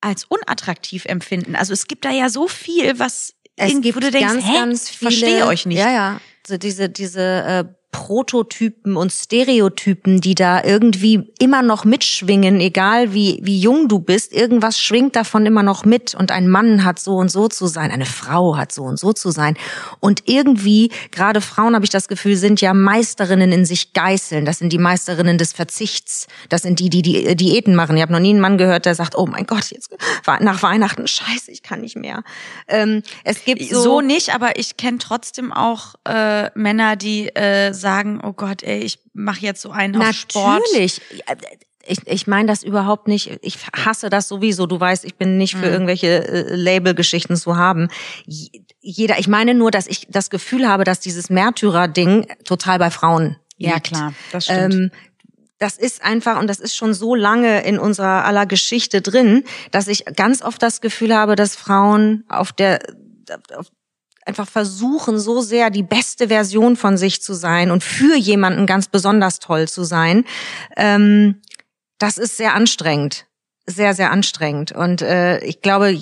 als unattraktiv empfinden. Also es gibt da ja so viel, was Es irgendwie, wo du denkst, ganz, hä, ganz ich viele, verstehe euch nicht. Ja, ja. So diese, diese äh, Prototypen und Stereotypen, die da irgendwie immer noch mitschwingen, egal wie, wie jung du bist, irgendwas schwingt davon immer noch mit und ein Mann hat so und so zu sein, eine Frau hat so und so zu sein. Und irgendwie, gerade Frauen habe ich das Gefühl, sind ja Meisterinnen in sich geißeln. Das sind die Meisterinnen des Verzichts. Das sind die, die die Diäten machen. Ich habe noch nie einen Mann gehört, der sagt, oh mein Gott, jetzt nach Weihnachten, scheiße, ich kann nicht mehr. Ähm, es gibt so, So nicht, aber ich kenne trotzdem auch äh, Männer, die äh, sagen, oh Gott, ey, ich mache jetzt so einen auf Sport. Natürlich. Ich, ich meine das überhaupt nicht. Ich hasse das sowieso. Du weißt, ich bin nicht für Mhm. irgendwelche äh, Labelgeschichten zu haben. Jeder, ich meine nur, dass ich das Gefühl habe, dass dieses Märtyrer-Ding total bei Frauen Ja, liegt. klar, das stimmt. Ähm, das ist einfach, und das ist schon so lange in unserer aller Geschichte drin, dass ich ganz oft das Gefühl habe, dass Frauen auf der, auf, einfach versuchen, so sehr die beste Version von sich zu sein und für jemanden ganz besonders toll zu sein. Ähm, das ist sehr anstrengend. Sehr, sehr anstrengend. Und äh, ich glaube,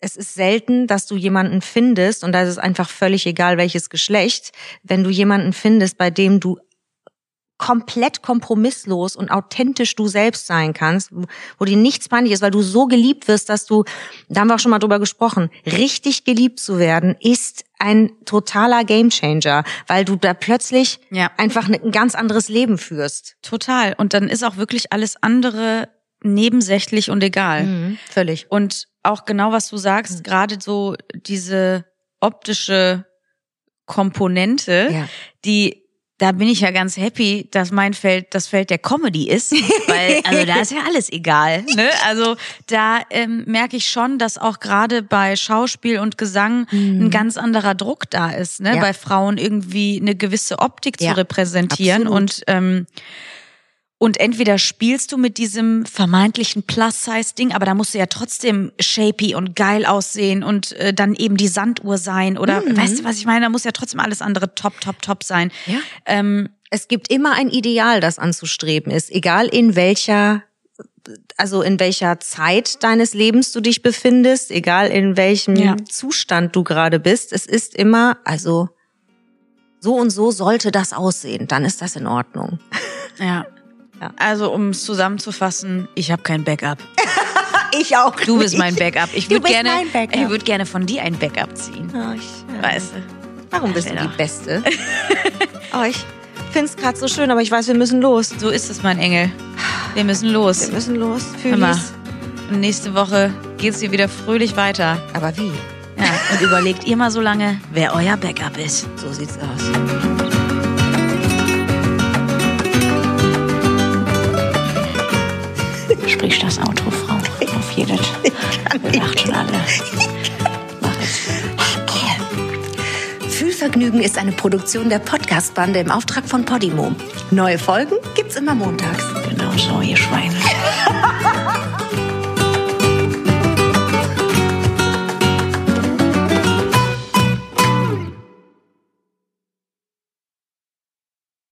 es ist selten, dass du jemanden findest, und da ist es einfach völlig egal, welches Geschlecht, wenn du jemanden findest, bei dem du komplett kompromisslos und authentisch du selbst sein kannst, wo, dir nichts peinlich ist, weil du so geliebt wirst, dass du, da haben wir auch schon mal drüber gesprochen, richtig geliebt zu werden, ist ein totaler Gamechanger, weil du da plötzlich Ja. einfach ein ganz anderes Leben führst. Total. Und dann ist auch wirklich alles andere nebensächlich und egal. Mhm, völlig. Und auch genau, was du Mhm. sagst, gerade so diese optische Komponente, Ja. die da bin ich ja ganz happy, dass mein Feld das Feld der Comedy ist, weil also da ist ja alles egal. Ne? Also da ähm, merke ich schon, dass auch gerade bei Schauspiel und Gesang ein ganz anderer Druck da ist, ne? Mhm. Ja. bei Frauen irgendwie eine gewisse Optik Ja, zu repräsentieren absolut. und ähm, und entweder spielst du mit diesem vermeintlichen Plus-Size-Ding, aber da musst du ja trotzdem shapy und geil aussehen und äh, dann eben die Sanduhr sein oder Mhm. weißt du, was ich meine? Da muss ja trotzdem alles andere top, top, top sein. Ja. Ähm, Es gibt immer ein Ideal, das anzustreben ist, egal in welcher also in welcher Zeit deines Lebens du dich befindest, egal in welchem Ja. Zustand du gerade bist, es ist immer, also so und so sollte das aussehen, dann ist das in Ordnung. ja. Ja. Also um es zusammenzufassen, ich habe kein Backup. Ich auch. Du bist mein Backup. Ich Du würde bist gerne, mein Backup. ich würde gerne von dir ein Backup ziehen. Oh, ich, Weißt du? warum bist du Stell die. Beste? oh, ich find's gerade so schön, aber ich weiß, wir müssen los. So ist es, mein Engel. Wir müssen los. Wir müssen los. Fühlis. Und nächste Woche geht's hier wieder fröhlich weiter. Aber wie? Ja, und überlegt ihr mal so lange, wer euer Backup ist. So sieht's aus. Sprich das Auto, Frau. Auf jeden Fall. Lacht schon alle. Fühlvergnügen ist eine Produktion der Podcast-Bande im Auftrag von Podimo. Neue Folgen gibt's immer montags. Genau so, ihr Schweine.